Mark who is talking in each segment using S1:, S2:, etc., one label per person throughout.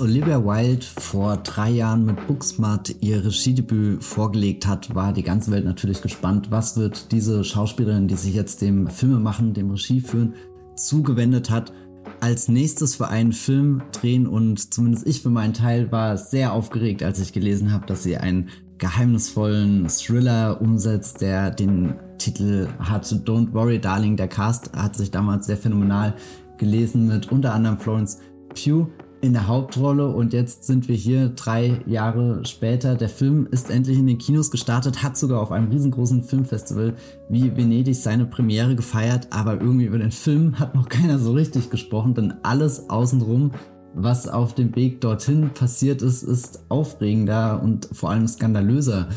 S1: Olivia Wilde vor drei Jahren mit Booksmart ihr Regiedebüt vorgelegt hat, war die ganze Welt natürlich gespannt, was wird diese Schauspielerin, die sich jetzt dem Filmemachen, dem Regieführen zugewendet hat, als nächstes für einen Film drehen und zumindest ich für meinen Teil war sehr aufgeregt, als ich gelesen habe, dass sie einen geheimnisvollen Thriller umsetzt, der den Titel hat Don't Worry Darling. Der Cast hat sich damals sehr phänomenal gelesen mit unter anderem Florence Pugh in der Hauptrolle und jetzt sind wir hier drei Jahre später. Der Film ist endlich in den Kinos gestartet, hat sogar auf einem riesengroßen Filmfestival wie Venedig seine Premiere gefeiert, aber irgendwie über den Film hat noch keiner so richtig gesprochen, denn alles außenrum, was auf dem Weg dorthin passiert ist, ist aufregender und vor allem skandalöser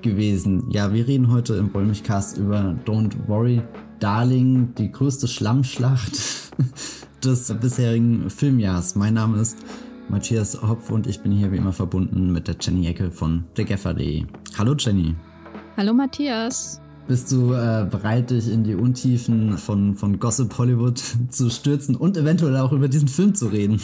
S1: gewesen. Ja, wir reden heute im Wollmilchcast über Don't Worry Darling, die größte Schlammschlacht des bisherigen Filmjahrs. Mein Name ist Matthias Hopf und ich bin hier wie immer verbunden mit der Jenny Ecke von thegaffer.de. Hallo Jenny.
S2: Hallo Matthias.
S1: Bist du äh, bereit, dich in die Untiefen von, von Gossip Hollywood zu stürzen und eventuell auch über diesen Film zu reden?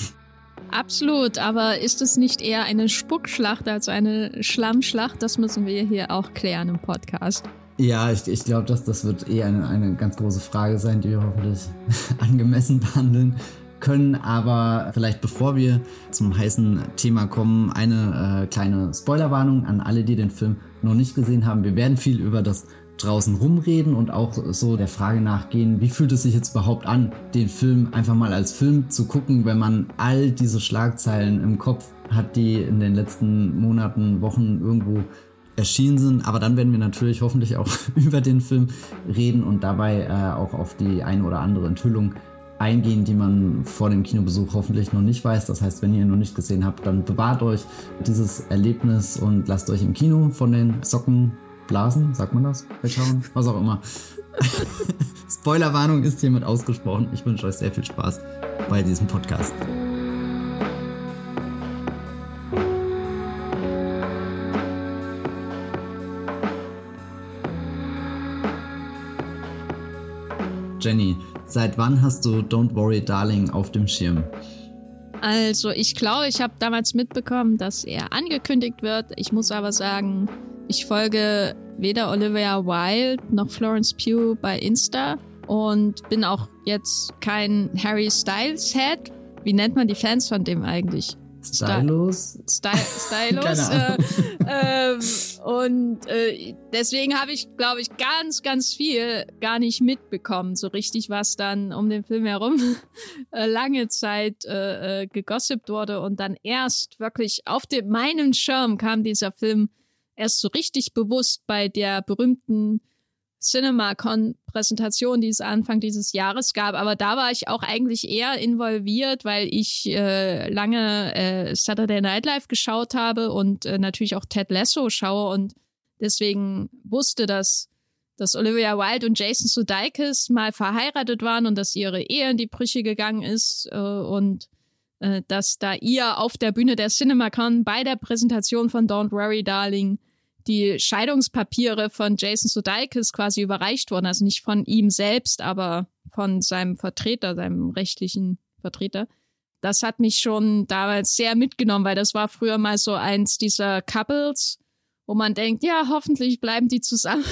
S2: Absolut, aber ist es nicht eher eine Spuckschlacht als eine Schlammschlacht? Das müssen wir hier auch klären im Podcast.
S1: Ja, ich, ich glaube, dass das wird eh eine, eine ganz große Frage sein, die wir hoffentlich angemessen behandeln können. Aber vielleicht bevor wir zum heißen Thema kommen, eine äh, kleine Spoilerwarnung an alle, die den Film noch nicht gesehen haben. Wir werden viel über das draußen rumreden und auch so der Frage nachgehen, wie fühlt es sich jetzt überhaupt an, den Film einfach mal als Film zu gucken, wenn man all diese Schlagzeilen im Kopf hat, die in den letzten Monaten, Wochen irgendwo erschienen sind. Aber dann werden wir natürlich hoffentlich auch über den Film reden und dabei äh, auch auf die eine oder andere Enthüllung eingehen, die man vor dem Kinobesuch hoffentlich noch nicht weiß. Das heißt, wenn ihr ihn noch nicht gesehen habt, dann bewahrt euch dieses Erlebnis und lasst euch im Kino von den Socken blasen, sagt man das? Wegschauen, was auch immer. Spoilerwarnung ist hiermit ausgesprochen. Ich wünsche euch sehr viel Spaß bei diesem Podcast. Jenny, seit wann hast du Don't Worry Darling auf dem Schirm?
S2: Also ich glaube, ich habe damals mitbekommen, dass er angekündigt wird. Ich muss aber sagen, ich folge weder Olivia Wilde noch Florence Pugh bei Insta und bin auch jetzt kein Harry Styles Head. Wie nennt man die Fans von dem eigentlich?
S1: Stylos?
S2: Sty Stylos. äh, ähm, und äh, deswegen habe ich, glaube ich, ganz, ganz viel gar nicht mitbekommen, so richtig, was dann um den Film herum äh, lange Zeit äh, äh, gegossipt wurde. Und dann erst wirklich auf dem, meinem Schirm kam dieser Film erst so richtig bewusst bei der berühmten CinemaCon-Präsentation, die es Anfang dieses Jahres gab. Aber da war ich auch eigentlich eher involviert, weil ich äh, lange äh, Saturday Night Live geschaut habe und äh, natürlich auch Ted Lasso schaue und deswegen wusste, dass, dass Olivia Wilde und Jason Sudeikis mal verheiratet waren und dass ihre Ehe in die Brüche gegangen ist äh, und äh, dass da ihr auf der Bühne der CinemaCon bei der Präsentation von Don't Worry Darling die Scheidungspapiere von Jason Sudeikis quasi überreicht wurden. Also nicht von ihm selbst, aber von seinem Vertreter, seinem rechtlichen Vertreter. Das hat mich schon damals sehr mitgenommen, weil das war früher mal so eins dieser Couples, wo man denkt, ja, hoffentlich bleiben die zusammen.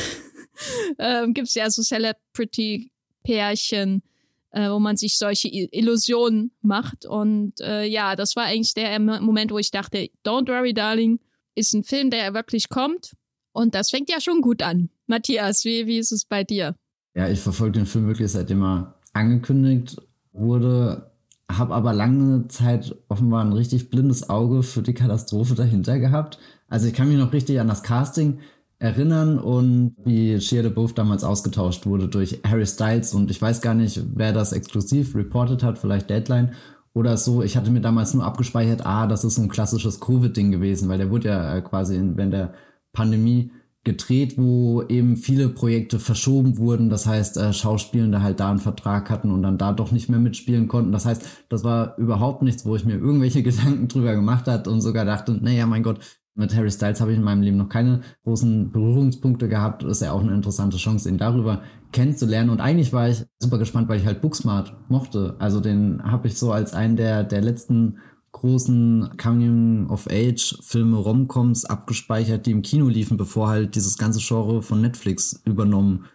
S2: ähm, Gibt es ja so Celebrity-Pärchen, äh, wo man sich solche Illusionen macht. Und äh, ja, das war eigentlich der Moment, wo ich dachte, don't worry, darling, ist ein Film, der wirklich kommt. Und das fängt ja schon gut an. Matthias, wie, wie ist es bei dir?
S1: Ja, ich verfolge den Film wirklich seitdem er angekündigt wurde, habe aber lange Zeit offenbar ein richtig blindes Auge für die Katastrophe dahinter gehabt. Also ich kann mich noch richtig an das Casting erinnern und wie Shia LaBeouf damals ausgetauscht wurde durch Harry Styles und ich weiß gar nicht, wer das exklusiv reported hat, vielleicht Deadline oder so. Ich hatte mir damals nur abgespeichert, ah, das ist so ein klassisches Covid-Ding gewesen, weil der wurde ja äh, quasi in, während der Pandemie gedreht, wo eben viele Projekte verschoben wurden. Das heißt, äh, Schauspielende halt da einen Vertrag hatten und dann da doch nicht mehr mitspielen konnten. Das heißt, das war überhaupt nichts, wo ich mir irgendwelche Gedanken drüber gemacht hat und sogar dachte, naja, mein Gott, mit Harry Styles habe ich in meinem Leben noch keine großen Berührungspunkte gehabt. Ist ja auch eine interessante Chance, ihn darüber kennenzulernen. Und eigentlich war ich super gespannt, weil ich halt Booksmart mochte. Also den habe ich so als einen der, der letzten großen Coming-of-Age-Filme, Romcoms abgespeichert, die im Kino liefen, bevor halt dieses ganze Genre von Netflix übernommen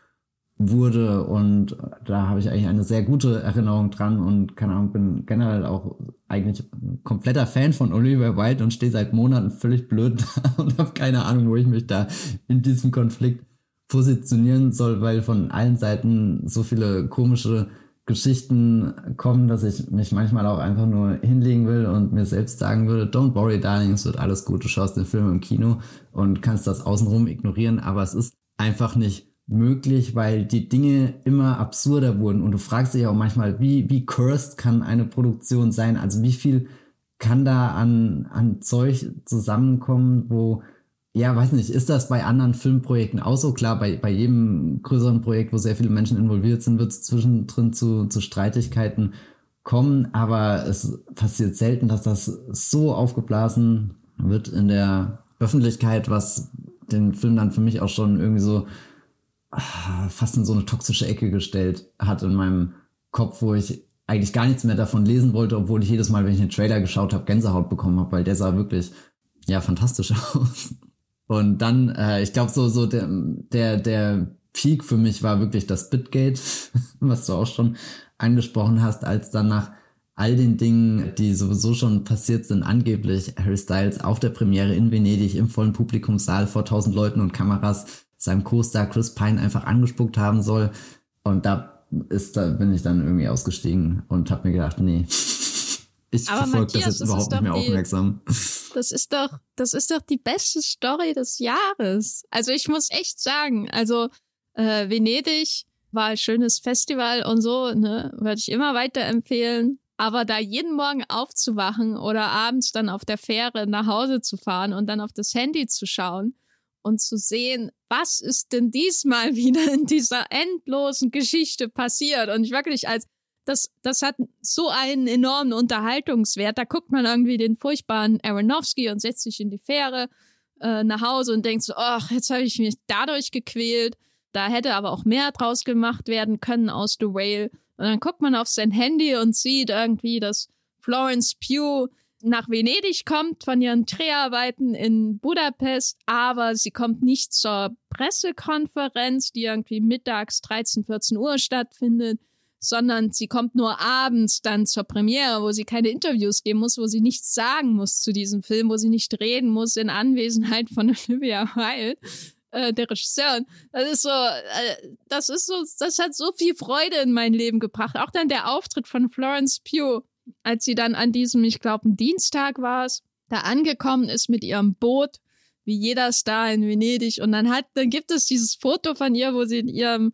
S1: wurde. Und da habe ich eigentlich eine sehr gute Erinnerung dran und keine Ahnung, bin generell auch eigentlich kompletter Fan von Oliver Wilde und stehe seit Monaten völlig blöd da und habe keine Ahnung, wo ich mich da in diesem Konflikt positionieren soll, weil von allen Seiten so viele komische Geschichten kommen, dass ich mich manchmal auch einfach nur hinlegen will und mir selbst sagen würde, don't worry, darling, es wird alles gut, du schaust den Film im Kino und kannst das außenrum ignorieren, aber es ist einfach nicht möglich, weil die Dinge immer absurder wurden. Und du fragst dich auch manchmal, wie, wie cursed kann eine Produktion sein, also wie viel kann da an, an Zeug zusammenkommen, wo ja, weiß nicht, ist das bei anderen Filmprojekten auch so? Klar, bei, bei jedem größeren Projekt, wo sehr viele Menschen involviert sind, wird es zwischendrin zu, zu Streitigkeiten kommen, aber es passiert selten, dass das so aufgeblasen wird in der Öffentlichkeit, was den Film dann für mich auch schon irgendwie so fast in so eine toxische Ecke gestellt hat in meinem Kopf, wo ich eigentlich gar nichts mehr davon lesen wollte, obwohl ich jedes Mal, wenn ich einen Trailer geschaut habe, Gänsehaut bekommen habe, weil der sah wirklich ja fantastisch aus. Und dann, äh, ich glaube, so, so der, der, der Peak für mich war wirklich das Bitgate, was du auch schon angesprochen hast, als dann nach all den Dingen, die sowieso schon passiert sind, angeblich Harry Styles auf der Premiere in Venedig im vollen Publikumssaal vor tausend Leuten und Kameras seinem Co-Star Chris Pine einfach angespuckt haben soll. Und da ist, da bin ich dann irgendwie ausgestiegen und habe mir gedacht, nee, ich verfolge das jetzt das überhaupt nicht mehr die, aufmerksam.
S2: Das ist doch, das ist doch die beste Story des Jahres. Also ich muss echt sagen, also äh, Venedig war ein schönes Festival und so, ne, würde ich immer weiterempfehlen. Aber da jeden Morgen aufzuwachen oder abends dann auf der Fähre nach Hause zu fahren und dann auf das Handy zu schauen und zu sehen, was ist denn diesmal wieder in dieser endlosen Geschichte passiert? Und ich wirklich als das, das hat so einen enormen Unterhaltungswert. Da guckt man irgendwie den furchtbaren Aronofsky und setzt sich in die Fähre äh, nach Hause und denkt so, ach, jetzt habe ich mich dadurch gequält. Da hätte aber auch mehr draus gemacht werden können aus The Whale. Und dann guckt man auf sein Handy und sieht irgendwie, dass Florence Pugh nach Venedig kommt von ihren Dreharbeiten in Budapest, aber sie kommt nicht zur Pressekonferenz, die irgendwie mittags 13, 14 Uhr stattfindet sondern sie kommt nur abends dann zur Premiere, wo sie keine Interviews geben muss, wo sie nichts sagen muss zu diesem Film, wo sie nicht reden muss in Anwesenheit von Olivia Wilde, äh, der Regisseurin. Das ist so, äh, das ist so, das hat so viel Freude in mein Leben gebracht. Auch dann der Auftritt von Florence Pugh, als sie dann an diesem, ich glaube, Dienstag war es, da angekommen ist mit ihrem Boot, wie jeder Star in Venedig. Und dann hat, dann gibt es dieses Foto von ihr, wo sie in ihrem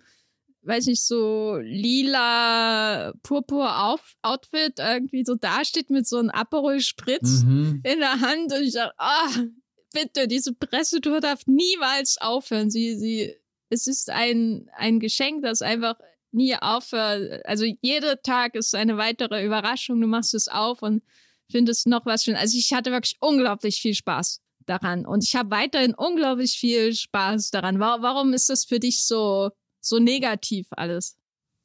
S2: weiß nicht, so lila purpur Outfit irgendwie so dasteht mit so einem Aperol Spritz mhm. in der Hand und ich sage, ah, bitte, diese Pressetour darf niemals aufhören. Sie, sie, es ist ein, ein Geschenk, das einfach nie aufhört. Also jeder Tag ist eine weitere Überraschung. Du machst es auf und findest noch was schön. Also ich hatte wirklich unglaublich viel Spaß daran und ich habe weiterhin unglaublich viel Spaß daran. Warum ist das für dich so so negativ alles?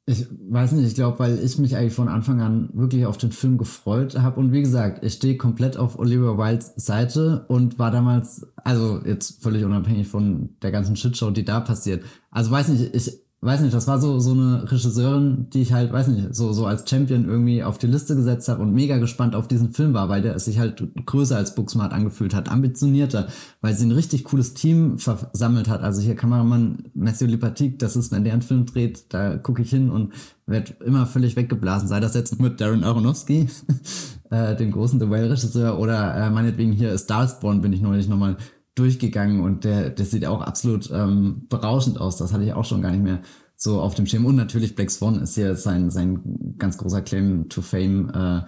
S1: Ich weiß nicht, ich glaube, weil ich mich eigentlich von Anfang an wirklich auf den Film gefreut habe. Und wie gesagt, ich stehe komplett auf Oliver Wildes Seite und war damals, also jetzt völlig unabhängig von der ganzen Shitshow, die da passiert. Also weiß nicht, ich weiß nicht, das war so, so eine Regisseurin, die ich halt, weiß nicht, so, so als Champion irgendwie auf die Liste gesetzt habe und mega gespannt auf diesen Film war, weil der sich halt größer als Booksmart angefühlt hat, ambitionierter, weil sie ein richtig cooles Team versammelt hat. Also hier Kameramann Matthew Lipatique, das ist, wenn der einen Film dreht, da gucke ich hin und werde immer völlig weggeblasen. Sei das jetzt mit Darren Aronofsky, äh, dem großen The Whale-Regisseur, oder äh, meinetwegen hier Starsborn bin ich neulich nochmal durchgegangen und der, der sieht auch absolut ähm, berauschend aus. Das hatte ich auch schon gar nicht mehr so auf dem Schirm. Und natürlich Black Swan ist hier sein, sein ganz großer Claim to Fame äh,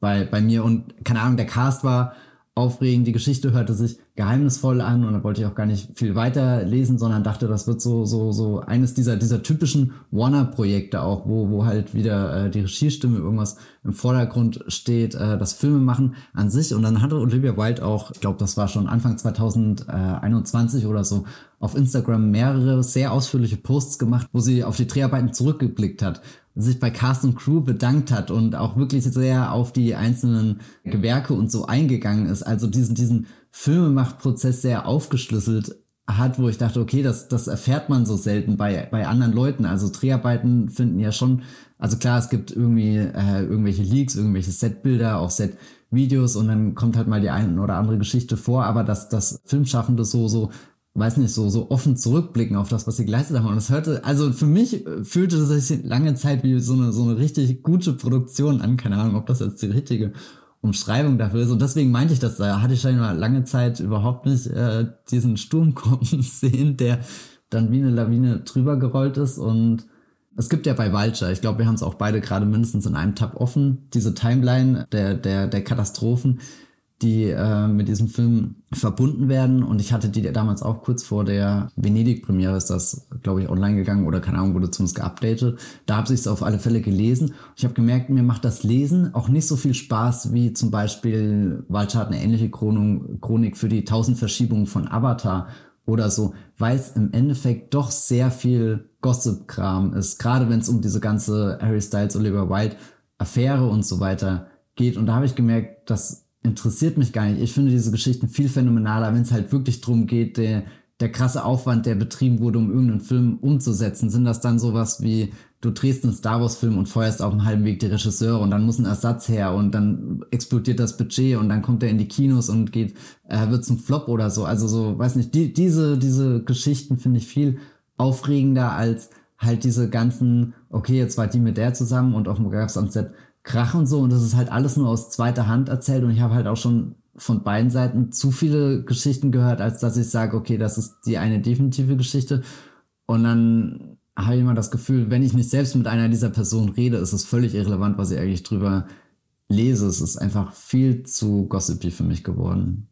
S1: bei, bei mir. Und keine Ahnung, der Cast war aufregend, die Geschichte hörte sich geheimnisvoll an und da wollte ich auch gar nicht viel weiter lesen, sondern dachte, das wird so so so eines dieser dieser typischen Warner-Projekte auch, wo wo halt wieder äh, die Regiestimme irgendwas im Vordergrund steht, äh, das Filme machen an sich. Und dann hatte Olivia Wilde auch, ich glaube, das war schon Anfang 2021 oder so auf Instagram mehrere sehr ausführliche Posts gemacht, wo sie auf die Dreharbeiten zurückgeblickt hat, sich bei Cast und Crew bedankt hat und auch wirklich sehr auf die einzelnen Gewerke und so eingegangen ist. Also diesen, diesen Filmemachtprozess sehr aufgeschlüsselt hat, wo ich dachte, okay, das, das erfährt man so selten bei, bei anderen Leuten. Also Dreharbeiten finden ja schon, also klar, es gibt irgendwie äh, irgendwelche Leaks, irgendwelche Setbilder, auch Set-Videos und dann kommt halt mal die eine oder andere Geschichte vor, aber dass das Filmschaffende so, so weiß nicht, so, so offen zurückblicken auf das, was sie geleistet haben. Und das hörte, also für mich fühlte es sich lange Zeit wie so eine, so eine richtig gute Produktion an. Keine Ahnung, ob das jetzt die richtige Umschreibung dafür ist. Und deswegen meinte ich das, da hatte ich schon mal lange Zeit überhaupt nicht äh, diesen Sturm kommen sehen, der dann wie eine Lawine drüber gerollt ist. Und es gibt ja bei Vulture, ich glaube, wir haben es auch beide gerade mindestens in einem Tab offen, diese Timeline der, der, der Katastrophen, die äh, mit diesem Film verbunden werden. Und ich hatte die damals auch kurz vor der Venedig-Premiere, ist das, glaube ich, online gegangen oder keine Ahnung, wurde zumindest geupdatet. Da habe ich es auf alle Fälle gelesen. Ich habe gemerkt, mir macht das Lesen auch nicht so viel Spaß wie zum Beispiel Walter hat eine ähnliche Chronik, Chronik für die tausend Verschiebungen von Avatar oder so, weil es im Endeffekt doch sehr viel Gossip-Kram ist, gerade wenn es um diese ganze Harry Styles, Oliver White Affäre und so weiter geht. Und da habe ich gemerkt, dass interessiert mich gar nicht. Ich finde diese Geschichten viel phänomenaler, wenn es halt wirklich drum geht, der, der krasse Aufwand, der betrieben wurde, um irgendeinen Film umzusetzen. Sind das dann sowas wie, du drehst einen Star Wars-Film und feuerst auf dem halben Weg die Regisseure und dann muss ein Ersatz her und dann explodiert das Budget und dann kommt er in die Kinos und geht, äh, wird zum Flop oder so. Also so, weiß nicht, die, diese, diese Geschichten finde ich viel aufregender als halt diese ganzen, okay, jetzt war die mit der zusammen und auf dem Gab's am Set Krach und so und das ist halt alles nur aus zweiter Hand erzählt und ich habe halt auch schon von beiden Seiten zu viele Geschichten gehört, als dass ich sage, okay, das ist die eine definitive Geschichte und dann habe ich immer das Gefühl, wenn ich nicht selbst mit einer dieser Personen rede, ist es völlig irrelevant, was ich eigentlich drüber lese. Es ist einfach viel zu gossipy für mich geworden.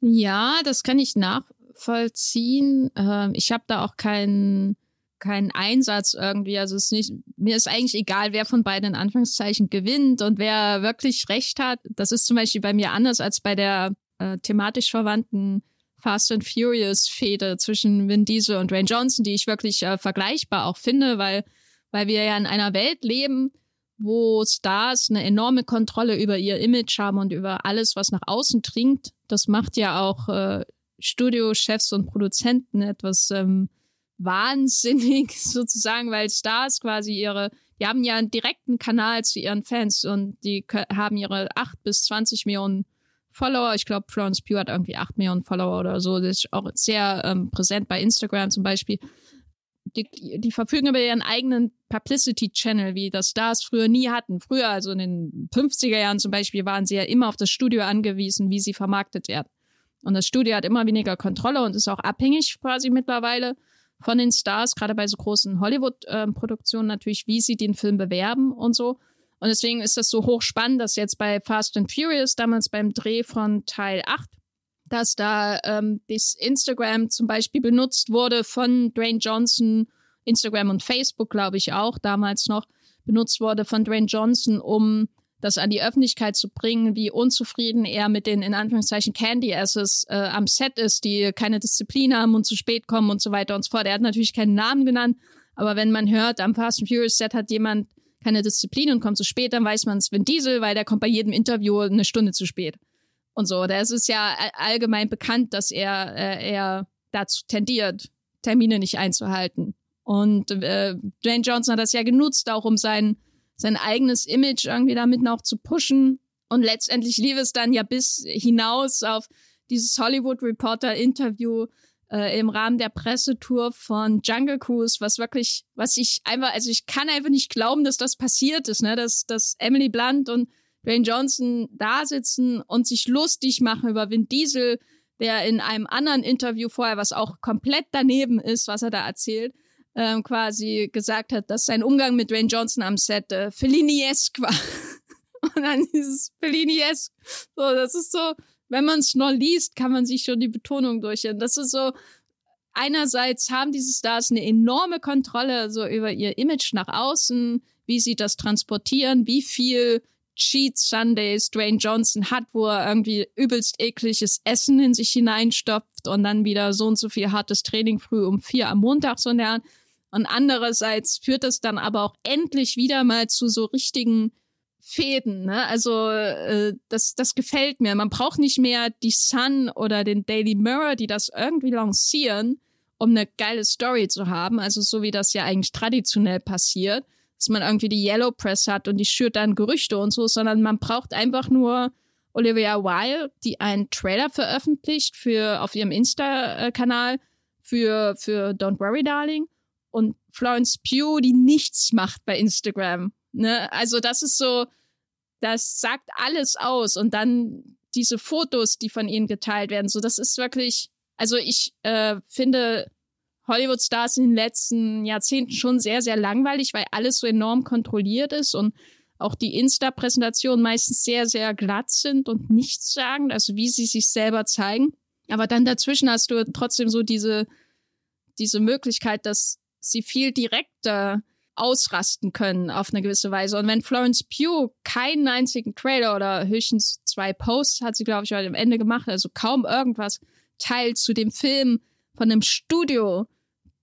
S2: Ja, das kann ich nachvollziehen. Ähm, ich habe da auch keinen keinen Einsatz irgendwie. Also es ist nicht, mir ist eigentlich egal, wer von beiden in Anführungszeichen gewinnt und wer wirklich recht hat. Das ist zum Beispiel bei mir anders als bei der äh, thematisch verwandten Fast and Furious Fehde zwischen Vin Diesel und Dwayne Johnson, die ich wirklich äh, vergleichbar auch finde, weil, weil wir ja in einer Welt leben, wo Stars eine enorme Kontrolle über ihr Image haben und über alles, was nach außen dringt. Das macht ja auch äh, Studiochefs und Produzenten etwas ähm, wahnsinnig sozusagen, weil Stars quasi ihre, die haben ja einen direkten Kanal zu ihren Fans und die haben ihre acht bis zwanzig Millionen Follower. Ich glaube, Florence Pugh hat irgendwie acht Millionen Follower oder so. Das ist auch sehr ähm, präsent bei Instagram zum Beispiel. Die, die verfügen über ihren eigenen Publicity-Channel, wie das Stars früher nie hatten. Früher, also in den 50er Jahren zum Beispiel, waren sie ja immer auf das Studio angewiesen, wie sie vermarktet werden. Und das Studio hat immer weniger Kontrolle und ist auch abhängig quasi mittlerweile von den Stars, gerade bei so großen Hollywood-Produktionen natürlich, wie sie den Film bewerben und so. Und deswegen ist das so hochspannend, dass jetzt bei Fast and Furious, damals beim Dreh von Teil 8, dass da ähm, das Instagram zum Beispiel benutzt wurde von Dwayne Johnson, Instagram und Facebook, glaube ich auch, damals noch, benutzt wurde von Dwayne Johnson, um das an die Öffentlichkeit zu bringen, wie unzufrieden er mit den in Anführungszeichen Candy Asses äh, am Set ist, die keine Disziplin haben und zu spät kommen und so weiter und so fort. Er hat natürlich keinen Namen genannt, aber wenn man hört, am Fast and Furious Set hat jemand keine Disziplin und kommt zu spät, dann weiß man es Vin Diesel, weil der kommt bei jedem Interview eine Stunde zu spät. Und so. Das ist ja allgemein bekannt, dass er, äh, er dazu tendiert, Termine nicht einzuhalten. Und äh, Dwayne Johnson hat das ja genutzt, auch um seinen sein eigenes Image irgendwie damit noch zu pushen. Und letztendlich lief es dann ja bis hinaus auf dieses Hollywood Reporter Interview äh, im Rahmen der Pressetour von Jungle Cruise, was wirklich, was ich einfach, also ich kann einfach nicht glauben, dass das passiert ist, ne, dass, dass Emily Blunt und Dwayne Johnson da sitzen und sich lustig machen über Vin Diesel, der in einem anderen Interview vorher, was auch komplett daneben ist, was er da erzählt, ähm, quasi gesagt hat, dass sein Umgang mit Dwayne Johnson am Set äh, Fellini-esque war. Und dann dieses Fellini-esque, so, das ist so, wenn man es nur liest, kann man sich schon die Betonung durchhören. Das ist so, einerseits haben diese Stars eine enorme Kontrolle so über ihr Image nach außen, wie sie das transportieren, wie viel Cheat Sundays Dwayne Johnson hat, wo er irgendwie übelst ekliges Essen in sich hineinstopft und dann wieder so und so viel hartes Training früh um vier am Montag so nähern. Und andererseits führt es dann aber auch endlich wieder mal zu so richtigen Fäden. Ne? Also äh, das, das gefällt mir. Man braucht nicht mehr die Sun oder den Daily Mirror, die das irgendwie lancieren, um eine geile Story zu haben. Also so wie das ja eigentlich traditionell passiert, dass man irgendwie die Yellow Press hat und die schürt dann Gerüchte und so, sondern man braucht einfach nur Olivia Wilde, die einen Trailer veröffentlicht für auf ihrem Insta-Kanal für, für Don't Worry Darling und Florence Pugh, die nichts macht bei Instagram. Ne? Also das ist so, das sagt alles aus und dann diese Fotos, die von ihnen geteilt werden, so das ist wirklich, also ich äh, finde Hollywood-Stars in den letzten Jahrzehnten schon sehr, sehr langweilig, weil alles so enorm kontrolliert ist und auch die Insta-Präsentationen meistens sehr, sehr glatt sind und nichts sagen, also wie sie sich selber zeigen. Aber dann dazwischen hast du trotzdem so diese, diese Möglichkeit, dass sie viel direkter ausrasten können auf eine gewisse Weise. Und wenn Florence Pugh keinen einzigen Trailer oder höchstens zwei Posts hat sie, glaube ich, heute am Ende gemacht, also kaum irgendwas teilt zu dem Film von einem Studio,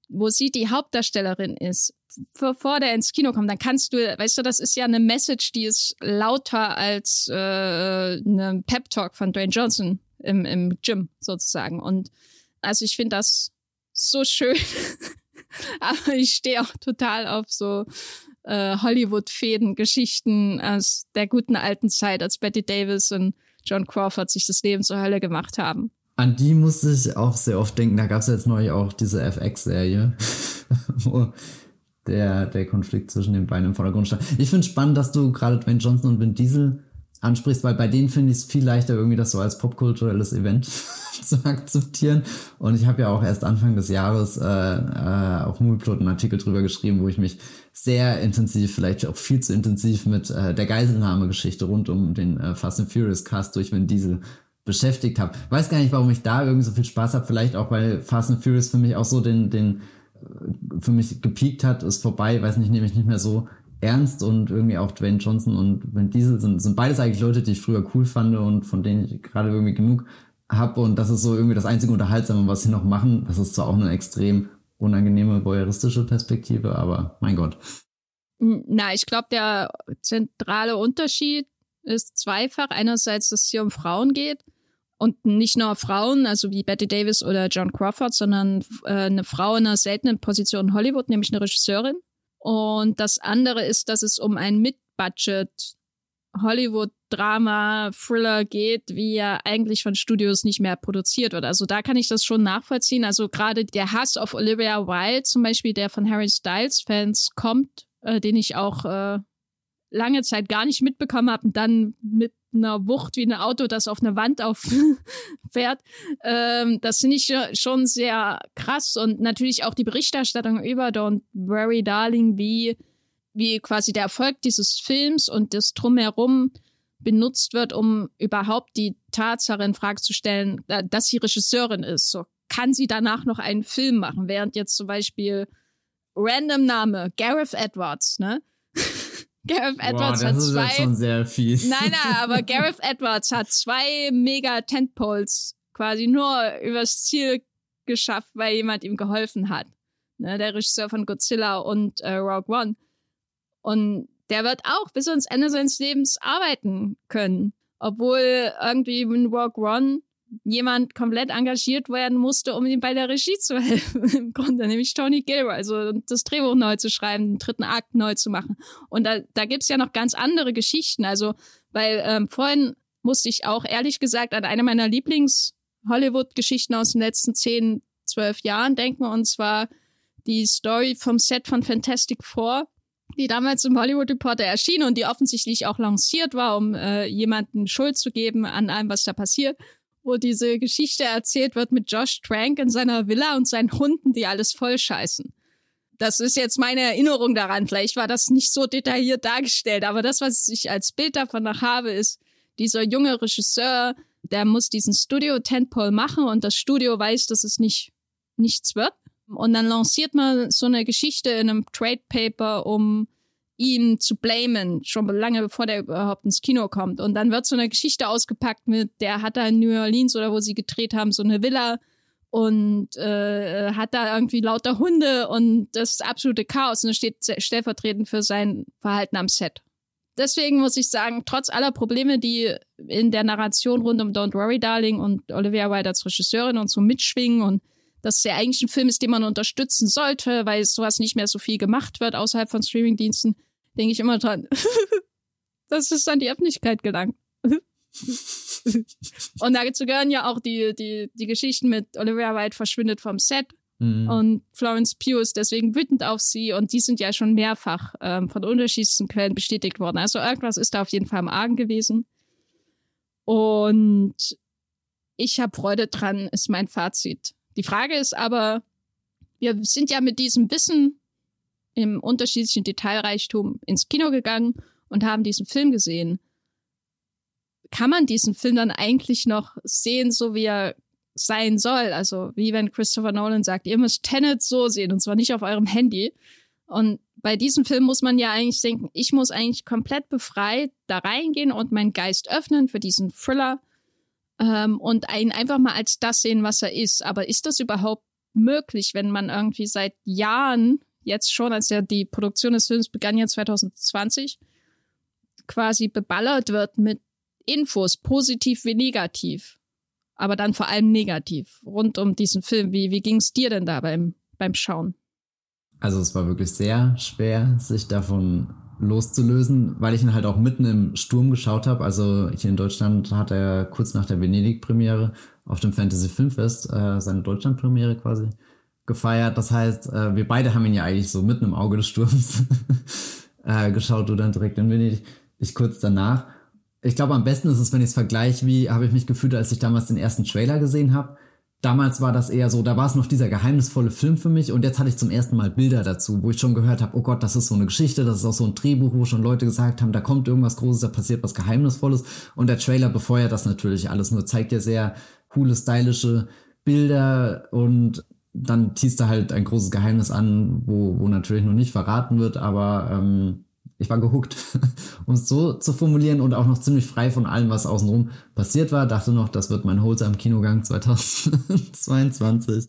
S2: wo sie die Hauptdarstellerin ist, bevor der ins Kino kommt, dann kannst du, weißt du, das ist ja eine Message, die ist lauter als äh, eine Pep Talk von Dwayne Johnson im, im Gym sozusagen. Und also ich finde das so schön. Aber ich stehe auch total auf so äh, Hollywood-Fäden, Geschichten aus der guten alten Zeit, als Betty Davis und John Crawford sich das Leben zur Hölle gemacht haben.
S1: An die musste ich auch sehr oft denken. Da gab es jetzt neulich auch diese FX-Serie, wo der, der Konflikt zwischen den beiden im Vordergrund stand. Ich finde spannend, dass du gerade Dwayne Johnson und Vin Diesel ansprichst, weil bei denen finde ich es viel leichter, irgendwie das so als popkulturelles Event zu akzeptieren. Und ich habe ja auch erst Anfang des Jahres äh, äh, auf Movieplot einen Artikel drüber geschrieben, wo ich mich sehr intensiv, vielleicht auch viel zu intensiv mit äh, der Geiselnahme-Geschichte rund um den äh, Fast and Furious Cast durch Vin Diesel beschäftigt habe. Weiß gar nicht, warum ich da irgendwie so viel Spaß habe. Vielleicht auch, weil Fast and Furious für mich auch so den, den äh, für mich gepiekt hat, ist vorbei, weiß nicht, nehme ich nicht mehr so ernst und irgendwie auch Dwayne Johnson und Vin Diesel sind, sind beides eigentlich Leute, die ich früher cool fand und von denen ich gerade irgendwie genug habe und das ist so irgendwie das einzige Unterhaltsame, was sie noch machen. Das ist zwar auch eine extrem unangenehme voyeuristische Perspektive, aber mein Gott.
S2: Na, ich glaube, der zentrale Unterschied ist zweifach. Einerseits, dass es hier um Frauen geht und nicht nur Frauen, also wie Betty Davis oder John Crawford, sondern äh, eine Frau in einer seltenen Position in Hollywood, nämlich eine Regisseurin. Und das andere ist, dass es um ein Mid-Budget Hollywood-Drama, Thriller geht, wie ja eigentlich von Studios nicht mehr produziert wird. Also da kann ich das schon nachvollziehen. Also gerade der Hass auf Olivia Wilde zum Beispiel, der von Harry Styles-Fans kommt, äh, den ich auch äh, lange Zeit gar nicht mitbekommen habe und dann mit einer Wucht wie ein Auto, das auf eine Wand auffährt. ähm, das finde ich schon sehr krass und natürlich auch die Berichterstattung über Don't Worry Darling, wie, wie quasi der Erfolg dieses Films und das Drumherum benutzt wird, um überhaupt die Tatsache in Frage zu stellen, dass sie Regisseurin ist. So kann sie danach noch einen Film machen, während jetzt zum Beispiel Random Name Gareth Edwards, ne? Gareth Edwards
S1: Boah,
S2: hat
S1: das
S2: zwei.
S1: ist schon sehr fies.
S2: Nein, nein, aber Gareth Edwards hat zwei mega Tentpoles quasi nur übers Ziel geschafft, weil jemand ihm geholfen hat. Ne, der Regisseur von Godzilla und äh, Rogue One. Und der wird auch bis ans Ende seines Lebens arbeiten können. Obwohl irgendwie in Rogue One jemand komplett engagiert werden musste, um ihm bei der Regie zu helfen. Im Grunde, nämlich Tony Gilroy, also das Drehbuch neu zu schreiben, den dritten Akt neu zu machen. Und da, da gibt's ja noch ganz andere Geschichten. Also, weil ähm, vorhin musste ich auch ehrlich gesagt an eine meiner Lieblings-Hollywood-Geschichten aus den letzten zehn, zwölf Jahren denken, und zwar die Story vom Set von Fantastic Four, die damals im Hollywood Reporter erschien und die offensichtlich auch lanciert war, um äh, jemanden Schuld zu geben an allem, was da passiert wo diese Geschichte erzählt wird mit Josh Trank in seiner Villa und seinen Hunden, die alles voll scheißen. Das ist jetzt meine Erinnerung daran. Vielleicht war das nicht so detailliert dargestellt, aber das, was ich als Bild davon noch habe, ist dieser junge Regisseur, der muss diesen Studio Tentpole machen und das Studio weiß, dass es nicht nichts wird. Und dann lanciert man so eine Geschichte in einem Trade Paper, um ihn zu blamen, schon lange bevor der überhaupt ins Kino kommt. Und dann wird so eine Geschichte ausgepackt mit, der hat da in New Orleans oder wo sie gedreht haben, so eine Villa und äh, hat da irgendwie lauter Hunde und das ist absolute Chaos und er steht stellvertretend für sein Verhalten am Set. Deswegen muss ich sagen, trotz aller Probleme, die in der Narration rund um Don't Worry Darling und Olivia Wilde als Regisseurin und so mitschwingen und dass es ja eigentlich ein Film ist, den man unterstützen sollte, weil sowas nicht mehr so viel gemacht wird außerhalb von Streamingdiensten, denke ich immer dran. das ist an die Öffentlichkeit gelangt. und dazu gehören ja auch die, die, die Geschichten mit Olivia Wilde verschwindet vom Set mhm. und Florence Pugh ist deswegen wütend auf sie und die sind ja schon mehrfach ähm, von unterschiedlichsten Quellen bestätigt worden. Also irgendwas ist da auf jeden Fall im Argen gewesen. Und ich habe Freude dran, ist mein Fazit. Die Frage ist aber, wir sind ja mit diesem Wissen im unterschiedlichen Detailreichtum ins Kino gegangen und haben diesen Film gesehen. Kann man diesen Film dann eigentlich noch sehen, so wie er sein soll? Also wie wenn Christopher Nolan sagt, ihr müsst Tenet so sehen und zwar nicht auf eurem Handy. Und bei diesem Film muss man ja eigentlich denken, ich muss eigentlich komplett befreit da reingehen und meinen Geist öffnen für diesen Thriller ähm, und ihn einfach mal als das sehen, was er ist. Aber ist das überhaupt möglich, wenn man irgendwie seit Jahren jetzt schon, als ja die Produktion des Films begann ja 2020, quasi beballert wird mit Infos, positiv wie negativ. Aber dann vor allem negativ rund um diesen Film. Wie, wie ging es dir denn da beim, beim Schauen?
S1: Also es war wirklich sehr schwer, sich davon loszulösen, weil ich ihn halt auch mitten im Sturm geschaut habe. Also hier in Deutschland hat er kurz nach der Venedig-Premiere auf dem Fantasy Filmfest äh, seine Deutschland-Premiere quasi gefeiert. Das heißt, äh, wir beide haben ihn ja eigentlich so mitten im Auge des Sturms äh, geschaut, du dann direkt in Venedig, ich kurz danach. Ich glaube, am besten ist es, wenn ich es vergleiche, wie habe ich mich gefühlt, als ich damals den ersten Trailer gesehen habe damals war das eher so, da war es noch dieser geheimnisvolle Film für mich und jetzt hatte ich zum ersten Mal Bilder dazu, wo ich schon gehört habe, oh Gott, das ist so eine Geschichte, das ist auch so ein Drehbuch, wo schon Leute gesagt haben, da kommt irgendwas Großes, da passiert was Geheimnisvolles. Und der Trailer befeuert das natürlich alles nur, zeigt ja sehr coole, stylische Bilder und dann teast er halt ein großes Geheimnis an, wo, wo natürlich noch nicht verraten wird, aber ähm, ich war gehuckt, um es so zu formulieren und auch noch ziemlich frei von allem, was außenrum passiert war. Dachte noch, das wird mein Holsam Kinogang 2022.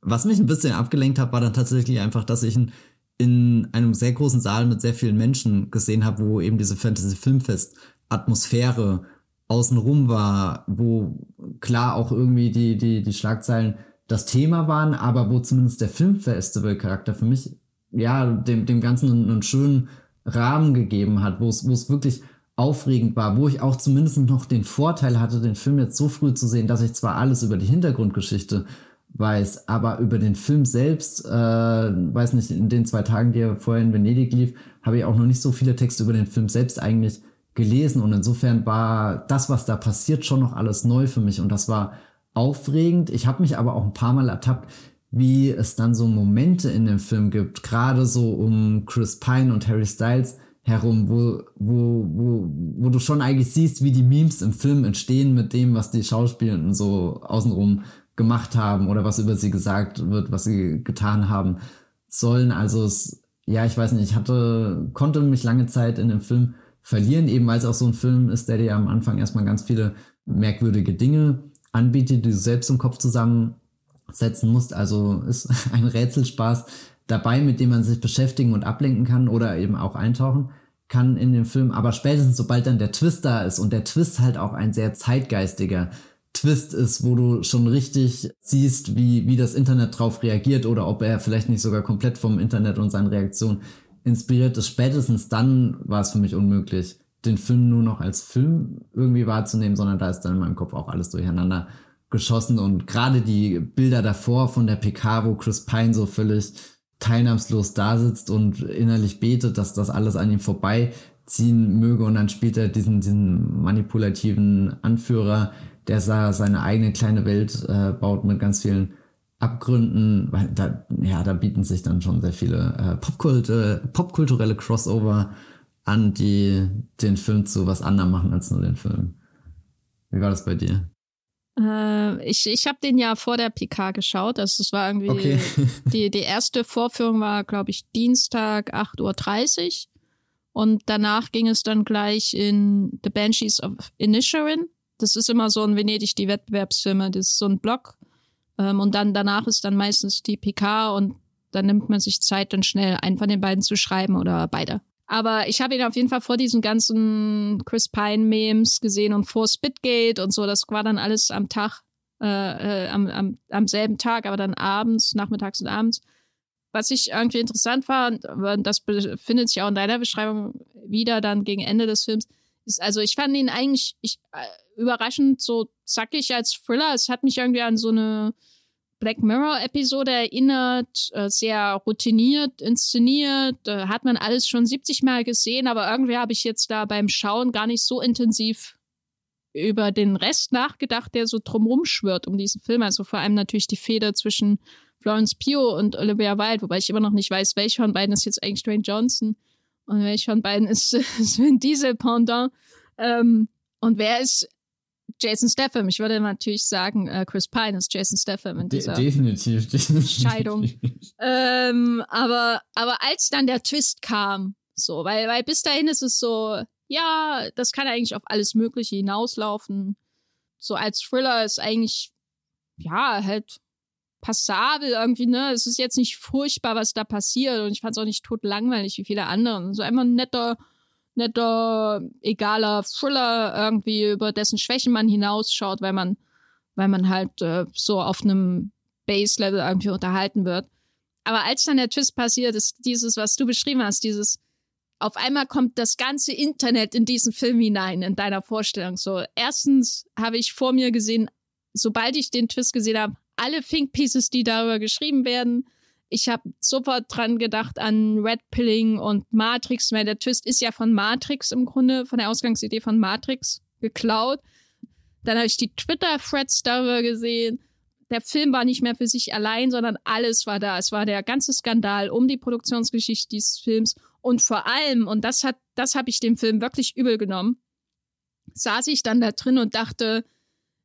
S1: Was mich ein bisschen abgelenkt hat, war dann tatsächlich einfach, dass ich in, in einem sehr großen Saal mit sehr vielen Menschen gesehen habe, wo eben diese Fantasy Filmfest Atmosphäre außenrum war, wo klar auch irgendwie die, die, die Schlagzeilen das Thema waren, aber wo zumindest der Filmfestival-Charakter für mich ja dem, dem Ganzen einen schönen Rahmen gegeben hat, wo es, wo es wirklich aufregend war, wo ich auch zumindest noch den Vorteil hatte, den Film jetzt so früh zu sehen, dass ich zwar alles über die Hintergrundgeschichte weiß, aber über den Film selbst, äh, weiß nicht, in den zwei Tagen, die er vorher in Venedig lief, habe ich auch noch nicht so viele Texte über den Film selbst eigentlich gelesen und insofern war das, was da passiert, schon noch alles neu für mich und das war aufregend. Ich habe mich aber auch ein paar Mal ertappt, wie es dann so Momente in dem Film gibt, gerade so um Chris Pine und Harry Styles herum, wo, wo, wo, wo du schon eigentlich siehst, wie die Memes im Film entstehen mit dem, was die Schauspielenden so außenrum gemacht haben oder was über sie gesagt wird, was sie getan haben sollen. Also es, ja, ich weiß nicht, ich hatte, konnte mich lange Zeit in dem Film verlieren, eben weil es auch so ein Film ist, der dir am Anfang erstmal ganz viele merkwürdige Dinge anbietet, die du selbst im Kopf zusammen setzen musst. Also ist ein Rätselspaß dabei, mit dem man sich beschäftigen und ablenken kann oder eben auch eintauchen kann in den Film. Aber spätestens sobald dann der Twist da ist und der Twist halt auch ein sehr zeitgeistiger Twist ist, wo du schon richtig siehst, wie, wie das Internet drauf reagiert oder ob er vielleicht nicht sogar komplett vom Internet und seinen Reaktionen inspiriert ist. Spätestens dann war es für mich unmöglich, den Film nur noch als Film irgendwie wahrzunehmen, sondern da ist dann in meinem Kopf auch alles durcheinander geschossen und gerade die Bilder davor von der PK, wo Chris Pine so völlig teilnahmslos da sitzt und innerlich betet, dass das alles an ihm vorbeiziehen möge und dann spielt er diesen, diesen manipulativen Anführer, der seine eigene kleine Welt äh, baut mit ganz vielen Abgründen, weil da, ja, da bieten sich dann schon sehr viele äh, Popkulte, popkulturelle Crossover an, die den Film zu was anderem machen als nur den Film. Wie war das bei dir?
S2: Äh, ich ich habe den ja vor der PK geschaut. Also es war irgendwie okay. die, die erste Vorführung war, glaube ich, Dienstag 8.30 Uhr. Und danach ging es dann gleich in The Banshees of Inisherin. Das ist immer so ein Venedig, die Wettbewerbsfilme. Das ist so ein Block. Ähm, und dann danach ist dann meistens die PK und dann nimmt man sich Zeit, dann schnell einen von den beiden zu schreiben oder beide. Aber ich habe ihn auf jeden Fall vor diesen ganzen Chris Pine-Memes gesehen und vor Spitgate und so. Das war dann alles am Tag, äh, äh, am, am, am selben Tag, aber dann abends, nachmittags und abends. Was ich irgendwie interessant fand, das befindet sich auch in deiner Beschreibung wieder dann gegen Ende des Films, ist, also ich fand ihn eigentlich ich, äh, überraschend so zackig als Thriller. Es hat mich irgendwie an so eine Black Mirror-Episode erinnert, äh, sehr routiniert inszeniert, äh, hat man alles schon 70 Mal gesehen, aber irgendwie habe ich jetzt da beim Schauen gar nicht so intensiv über den Rest nachgedacht, der so drumrum schwirrt um diesen Film. Also vor allem natürlich die Feder zwischen Florence Pugh und Olivia Wilde, wobei ich immer noch nicht weiß, welcher von beiden ist jetzt eigentlich Dwayne Johnson und welcher von beiden ist, Vin Diesel Pendant. Ähm, und wer ist Jason Statham. Ich würde natürlich sagen, äh, Chris Pine ist Jason Statham in dieser
S1: De definitiv, definitiv.
S2: Scheidung. ähm, aber, aber als dann der Twist kam, so, weil, weil bis dahin ist es so, ja, das kann eigentlich auf alles Mögliche hinauslaufen. So als Thriller ist eigentlich, ja, halt passabel irgendwie, ne? Es ist jetzt nicht furchtbar, was da passiert und ich fand es auch nicht tot langweilig wie viele andere. So einfach ein netter, netter, egaler Thriller irgendwie, über dessen Schwächen man hinausschaut, weil man, weil man halt äh, so auf einem Base-Level irgendwie unterhalten wird. Aber als dann der Twist passiert, ist dieses, was du beschrieben hast, dieses, auf einmal kommt das ganze Internet in diesen Film hinein, in deiner Vorstellung. So, erstens habe ich vor mir gesehen, sobald ich den Twist gesehen habe, alle Think Pieces, die darüber geschrieben werden, ich habe sofort dran gedacht an Red Pilling und Matrix, weil der Twist ist ja von Matrix im Grunde, von der Ausgangsidee von Matrix geklaut. Dann habe ich die Twitter-Threads darüber gesehen. Der Film war nicht mehr für sich allein, sondern alles war da. Es war der ganze Skandal um die Produktionsgeschichte dieses Films. Und vor allem, und das hat, das habe ich dem Film wirklich übel genommen, saß ich dann da drin und dachte,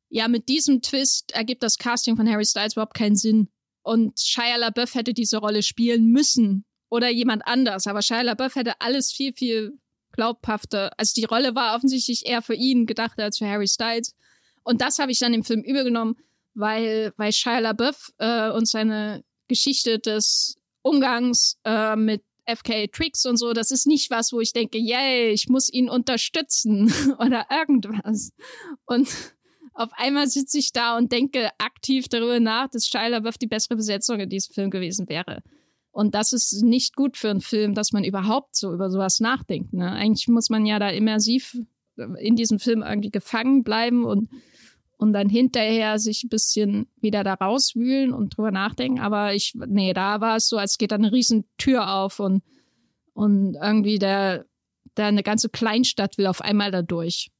S2: ja, mit diesem Twist ergibt das Casting von Harry Styles überhaupt keinen Sinn. Und Shia LaBeouf hätte diese Rolle spielen müssen oder jemand anders. Aber Shia LaBeouf hätte alles viel, viel glaubhafter. Also die Rolle war offensichtlich eher für ihn gedacht als für Harry Styles. Und das habe ich dann im Film übergenommen, weil, weil Shia LaBeouf äh, und seine Geschichte des Umgangs äh, mit FK Tricks und so, das ist nicht was, wo ich denke, yay, ich muss ihn unterstützen oder irgendwas. Und auf einmal sitze ich da und denke aktiv darüber nach, dass Shia LaBeouf die bessere Besetzung in diesem Film gewesen wäre. Und das ist nicht gut für einen Film, dass man überhaupt so über sowas nachdenkt. Ne? Eigentlich muss man ja da immersiv in diesem Film irgendwie gefangen bleiben und, und dann hinterher sich ein bisschen wieder da rauswühlen und drüber nachdenken. Aber ich, nee, da war es so, als geht da eine riesen Tür auf und, und irgendwie der, der eine ganze Kleinstadt will auf einmal da durch.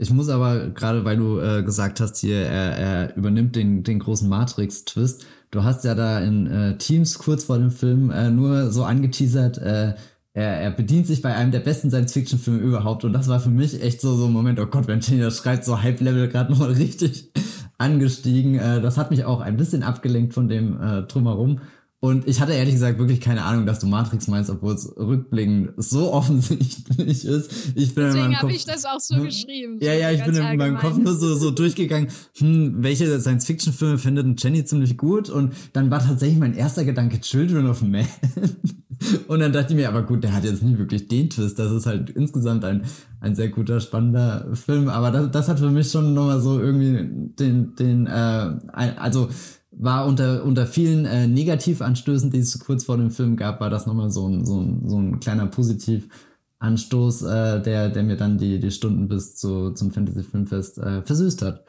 S1: Ich muss aber, gerade weil du äh, gesagt hast, hier, er, er übernimmt den, den großen Matrix-Twist. Du hast ja da in äh, Teams kurz vor dem Film äh, nur so angeteasert, äh, er, er bedient sich bei einem der besten Science-Fiction-Filme überhaupt. Und das war für mich echt so, so ein Moment, oh Gott, wenn das schreibt, so Hype-Level gerade nochmal richtig angestiegen. Äh, das hat mich auch ein bisschen abgelenkt von dem äh, Drumherum. Und ich hatte ehrlich gesagt wirklich keine Ahnung, dass du Matrix meinst, obwohl es rückblickend so offensichtlich ist. Ich
S2: bin Deswegen habe ich das auch so hm? geschrieben.
S1: Ja, ja, ich bin in meinem Kopf nur so, so durchgegangen, hm, welche Science-Fiction-Filme findet Jenny ziemlich gut? Und dann war tatsächlich mein erster Gedanke Children of Man. Und dann dachte ich mir, aber gut, der hat jetzt nie wirklich den Twist. Das ist halt insgesamt ein, ein sehr guter, spannender Film. Aber das, das hat für mich schon nochmal so irgendwie den, den, äh, also war unter, unter vielen äh, Negativanstößen, die es kurz vor dem Film gab, war das nochmal so ein, so ein, so ein kleiner Positivanstoß, äh, der, der mir dann die, die Stunden bis zu, zum Fantasy Filmfest äh, versüßt hat.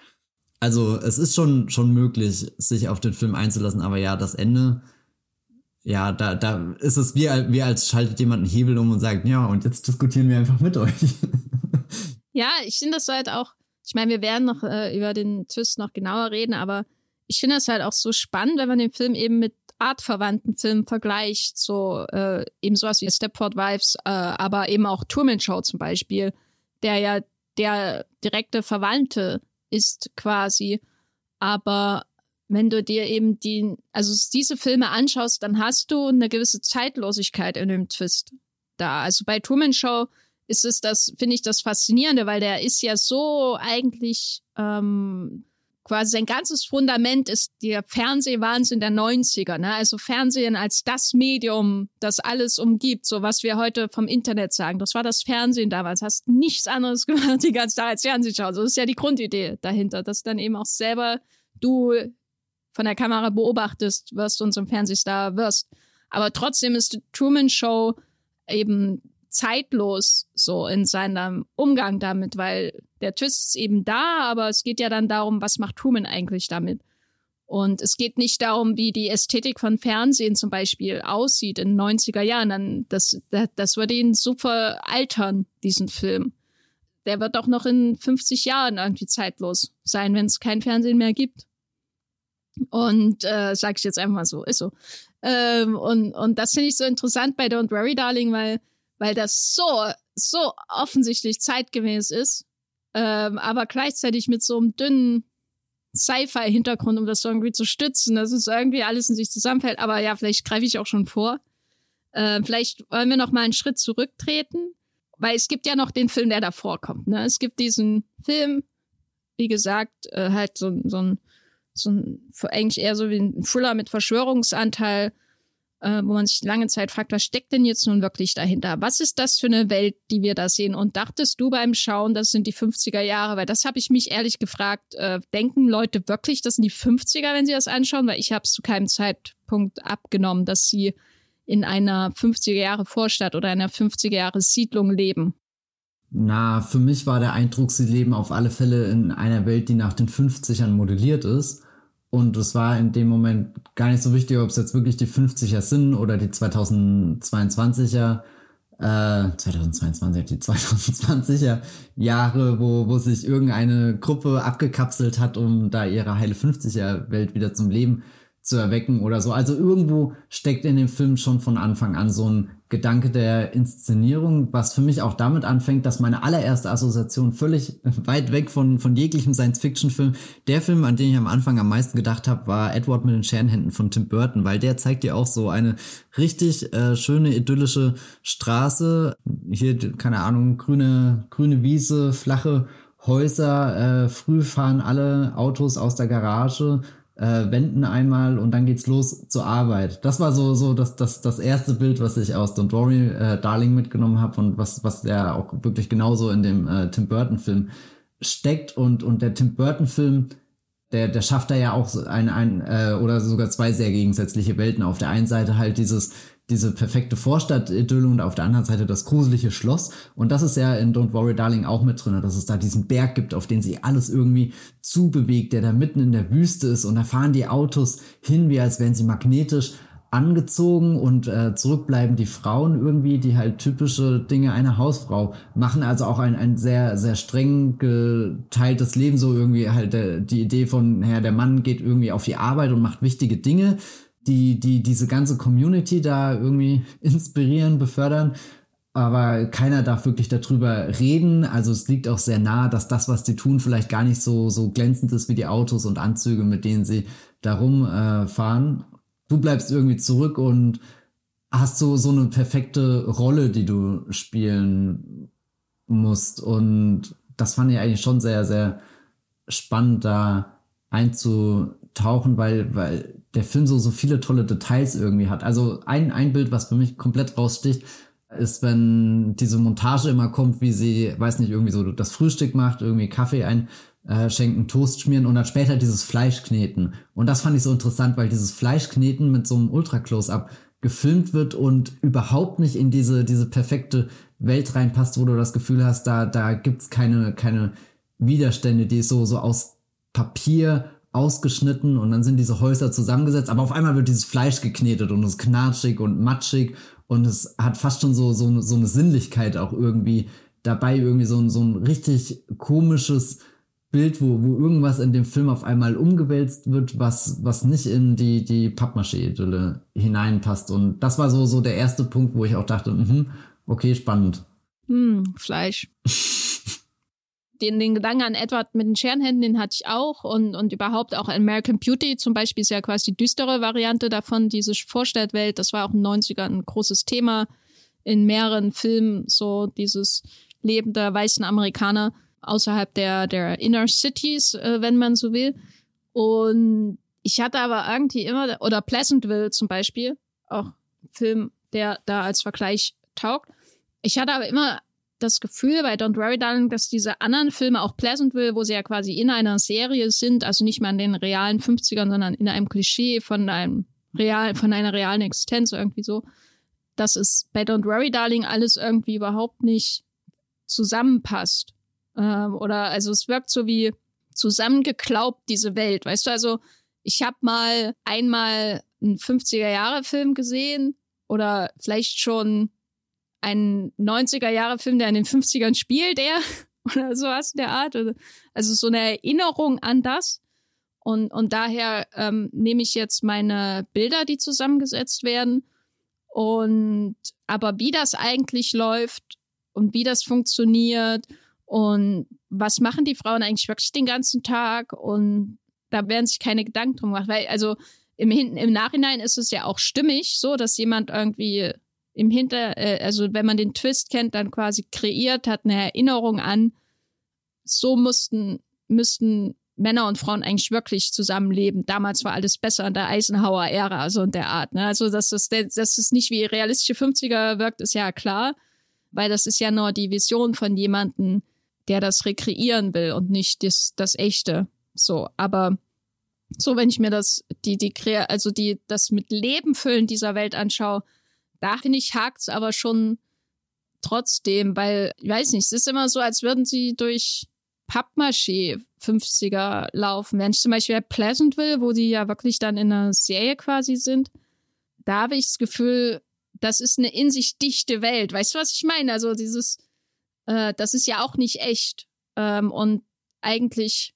S1: Also es ist schon, schon möglich, sich auf den Film einzulassen, aber ja, das Ende, ja, da, da ist es wie, wie als schaltet jemand einen Hebel um und sagt, ja, und jetzt diskutieren wir einfach mit euch.
S2: ja, ich finde das halt auch, ich meine, wir werden noch äh, über den Twist noch genauer reden, aber ich finde es halt auch so spannend, wenn man den Film eben mit artverwandten Filmen vergleicht, so äh, eben sowas wie Stepford Wives, äh, aber eben auch Truman Show zum Beispiel, der ja der direkte Verwandte ist quasi. Aber wenn du dir eben die, also diese Filme anschaust, dann hast du eine gewisse Zeitlosigkeit in dem Twist. da. Also bei Truman Show ist es das, finde ich das Faszinierende, weil der ist ja so eigentlich ähm, quasi sein ganzes Fundament ist der Fernsehwahnsinn der 90er. Ne? Also Fernsehen als das Medium, das alles umgibt, so was wir heute vom Internet sagen. Das war das Fernsehen damals. Hast nichts anderes gemacht die ganze Zeit als Fernsehen schauen. So ist ja die Grundidee dahinter, dass dann eben auch selber du von der Kamera beobachtest wirst und zum Fernsehstar wirst. Aber trotzdem ist die Truman Show eben zeitlos so in seinem Umgang damit, weil der Twist ist eben da, aber es geht ja dann darum, was macht Truman eigentlich damit? Und es geht nicht darum, wie die Ästhetik von Fernsehen zum Beispiel aussieht in den 90er Jahren. Dann das, das, das würde ihn super altern, diesen Film. Der wird auch noch in 50 Jahren irgendwie zeitlos sein, wenn es kein Fernsehen mehr gibt. Und äh, sag ich jetzt einfach mal so, ist so. Ähm, und, und das finde ich so interessant bei Don't Worry Darling, weil, weil das so, so offensichtlich zeitgemäß ist, ähm, aber gleichzeitig mit so einem dünnen Sci-Fi-Hintergrund, um das irgendwie zu stützen, dass es irgendwie alles in sich zusammenfällt. Aber ja, vielleicht greife ich auch schon vor. Äh, vielleicht wollen wir noch mal einen Schritt zurücktreten, weil es gibt ja noch den Film, der davor kommt. Ne? Es gibt diesen Film, wie gesagt, äh, halt so, so ein so ein, eigentlich eher so wie ein Thriller mit Verschwörungsanteil, äh, wo man sich lange Zeit fragt, was steckt denn jetzt nun wirklich dahinter? Was ist das für eine Welt, die wir da sehen? Und dachtest du beim Schauen, das sind die 50er Jahre? Weil das habe ich mich ehrlich gefragt. Äh, denken Leute wirklich, das sind die 50er, wenn sie das anschauen? Weil ich habe es zu keinem Zeitpunkt abgenommen, dass sie in einer 50er Jahre Vorstadt oder einer 50er Jahre Siedlung leben.
S1: Na, für mich war der Eindruck, sie leben auf alle Fälle in einer Welt, die nach den 50ern modelliert ist. Und es war in dem Moment gar nicht so wichtig, ob es jetzt wirklich die 50er sind oder die 2022er, äh, 2022, die 2020er Jahre, wo, wo sich irgendeine Gruppe abgekapselt hat, um da ihre heile 50er Welt wieder zum Leben zu erwecken oder so. Also irgendwo steckt in dem Film schon von Anfang an so ein Gedanke der Inszenierung, was für mich auch damit anfängt, dass meine allererste Assoziation völlig weit weg von, von jeglichem Science-Fiction-Film, der Film, an den ich am Anfang am meisten gedacht habe, war Edward mit den Scherenhänden von Tim Burton, weil der zeigt dir auch so eine richtig äh, schöne, idyllische Straße. Hier, keine Ahnung, grüne, grüne Wiese, flache Häuser, äh, früh fahren alle Autos aus der Garage, äh, wenden einmal und dann geht's los zur Arbeit. Das war so so das das das erste Bild, was ich aus Don't Worry äh, Darling mitgenommen habe und was was der auch wirklich genauso in dem äh, Tim Burton Film steckt und und der Tim Burton Film der, der schafft da ja auch ein, ein äh, oder sogar zwei sehr gegensätzliche Welten. Auf der einen Seite halt dieses diese perfekte Vorstadt-Idylle und auf der anderen Seite das gruselige Schloss. Und das ist ja in Don't Worry Darling auch mit drin, dass es da diesen Berg gibt, auf den sich alles irgendwie zubewegt, der da mitten in der Wüste ist. Und da fahren die Autos hin, wie als wären sie magnetisch angezogen und äh, zurückbleiben die Frauen irgendwie, die halt typische Dinge einer Hausfrau machen, also auch ein, ein sehr, sehr streng geteiltes Leben, so irgendwie halt der, die Idee von, ja, der Mann geht irgendwie auf die Arbeit und macht wichtige Dinge, die, die diese ganze Community da irgendwie inspirieren, befördern. Aber keiner darf wirklich darüber reden. Also es liegt auch sehr nah, dass das, was die tun, vielleicht gar nicht so, so glänzend ist wie die Autos und Anzüge, mit denen sie da rumfahren. Äh, du bleibst irgendwie zurück und hast so, so eine perfekte Rolle, die du spielen musst. Und das fand ich eigentlich schon sehr, sehr spannend, da einzutauchen, weil, weil der Film so, so viele tolle Details irgendwie hat. Also ein, ein Bild, was für mich komplett raussticht, ist, wenn diese Montage immer kommt, wie sie, weiß nicht, irgendwie so das Frühstück macht, irgendwie Kaffee einschenken, Toast schmieren und dann später dieses Fleisch kneten. Und das fand ich so interessant, weil dieses Fleisch kneten mit so einem Ultra-Close-Up gefilmt wird und überhaupt nicht in diese, diese perfekte Welt reinpasst, wo du das Gefühl hast, da, da gibt's keine, keine Widerstände, die so, so aus Papier ausgeschnitten und dann sind diese Häuser zusammengesetzt, aber auf einmal wird dieses Fleisch geknetet und es ist knatschig und matschig und es hat fast schon so, so, so eine Sinnlichkeit auch irgendwie dabei, irgendwie so, ein so ein richtig komisches Bild, wo, wo irgendwas in dem Film auf einmal umgewälzt wird, was, was nicht in die, die Pappmaché-Idylle hineinpasst. Und das war so, so der erste Punkt, wo ich auch dachte, mh, okay, spannend.
S2: Hm, Fleisch. den, den Gedanken an Edward mit den Scherenhänden, den hatte ich auch. Und, und überhaupt auch American Beauty zum Beispiel ist ja quasi die düstere Variante davon, diese Vorstadtwelt. Das war auch in den 90ern ein großes Thema in mehreren Filmen so dieses Leben der weißen Amerikaner außerhalb der, der Inner Cities, äh, wenn man so will. Und ich hatte aber irgendwie immer, oder Pleasantville zum Beispiel, auch Film, der da als Vergleich taugt. Ich hatte aber immer das Gefühl bei Don't Worry Darling, dass diese anderen Filme, auch Pleasantville, wo sie ja quasi in einer Serie sind, also nicht mehr in den realen 50ern, sondern in einem Klischee von einem real, von einer realen Existenz irgendwie so, dass es bei Don't Worry Darling alles irgendwie überhaupt nicht zusammenpasst. Ähm, oder also es wirkt so wie zusammengeklaubt, diese Welt. Weißt du, also ich habe mal einmal einen 50er-Jahre-Film gesehen oder vielleicht schon einen 90er-Jahre-Film, der in den 50ern spielt, der oder sowas in der Art. Also so eine Erinnerung an das. Und, und daher ähm, nehme ich jetzt meine Bilder, die zusammengesetzt werden. Und aber wie das eigentlich läuft und wie das funktioniert und was machen die Frauen eigentlich wirklich den ganzen Tag und da werden sich keine Gedanken drum gemacht, weil also im, im Nachhinein ist es ja auch stimmig, so dass jemand irgendwie im Hinter, äh, also wenn man den Twist kennt, dann quasi kreiert hat, eine Erinnerung an, so mussten, müssten Männer und Frauen eigentlich wirklich zusammenleben. Damals war alles besser in der Eisenhower-Ära, so in der Art. Ne? Also, dass das, dass es nicht wie realistische 50er wirkt, ist ja klar, weil das ist ja nur die Vision von jemandem, der das rekreieren will und nicht das, das Echte. So, aber so, wenn ich mir das, die, die, also die, das mit Leben füllen dieser Welt anschaue, da finde ich, hakt's aber schon trotzdem, weil, ich weiß nicht, es ist immer so, als würden sie durch Pappmaché 50er laufen. Wenn ich zum Beispiel bei Pleasantville, wo die ja wirklich dann in einer Serie quasi sind, da habe ich das Gefühl, das ist eine in sich dichte Welt. Weißt du, was ich meine? Also dieses, äh, das ist ja auch nicht echt. Ähm, und eigentlich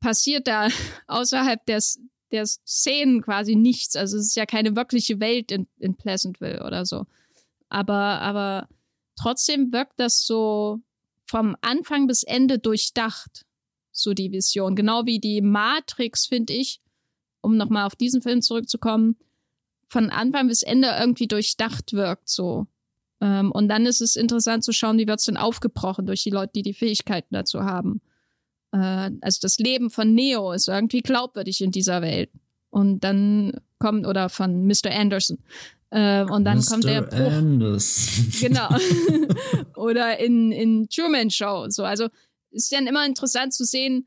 S2: passiert da außerhalb des, der Szenen quasi nichts. Also es ist ja keine wirkliche Welt in, in Pleasantville oder so. Aber, aber trotzdem wirkt das so vom Anfang bis Ende durchdacht, so die Vision. Genau wie die Matrix, finde ich, um nochmal auf diesen Film zurückzukommen, von Anfang bis Ende irgendwie durchdacht wirkt, so. Ähm, und dann ist es interessant zu schauen, wie wird es denn aufgebrochen durch die Leute, die die Fähigkeiten dazu haben. Äh, also das Leben von Neo ist irgendwie glaubwürdig in dieser Welt. Und dann kommt, oder von Mr. Anderson. Äh, und dann Mr. kommt der Bruch. Anderson. Genau. oder in, in Truman Show. So, also ist dann immer interessant zu sehen,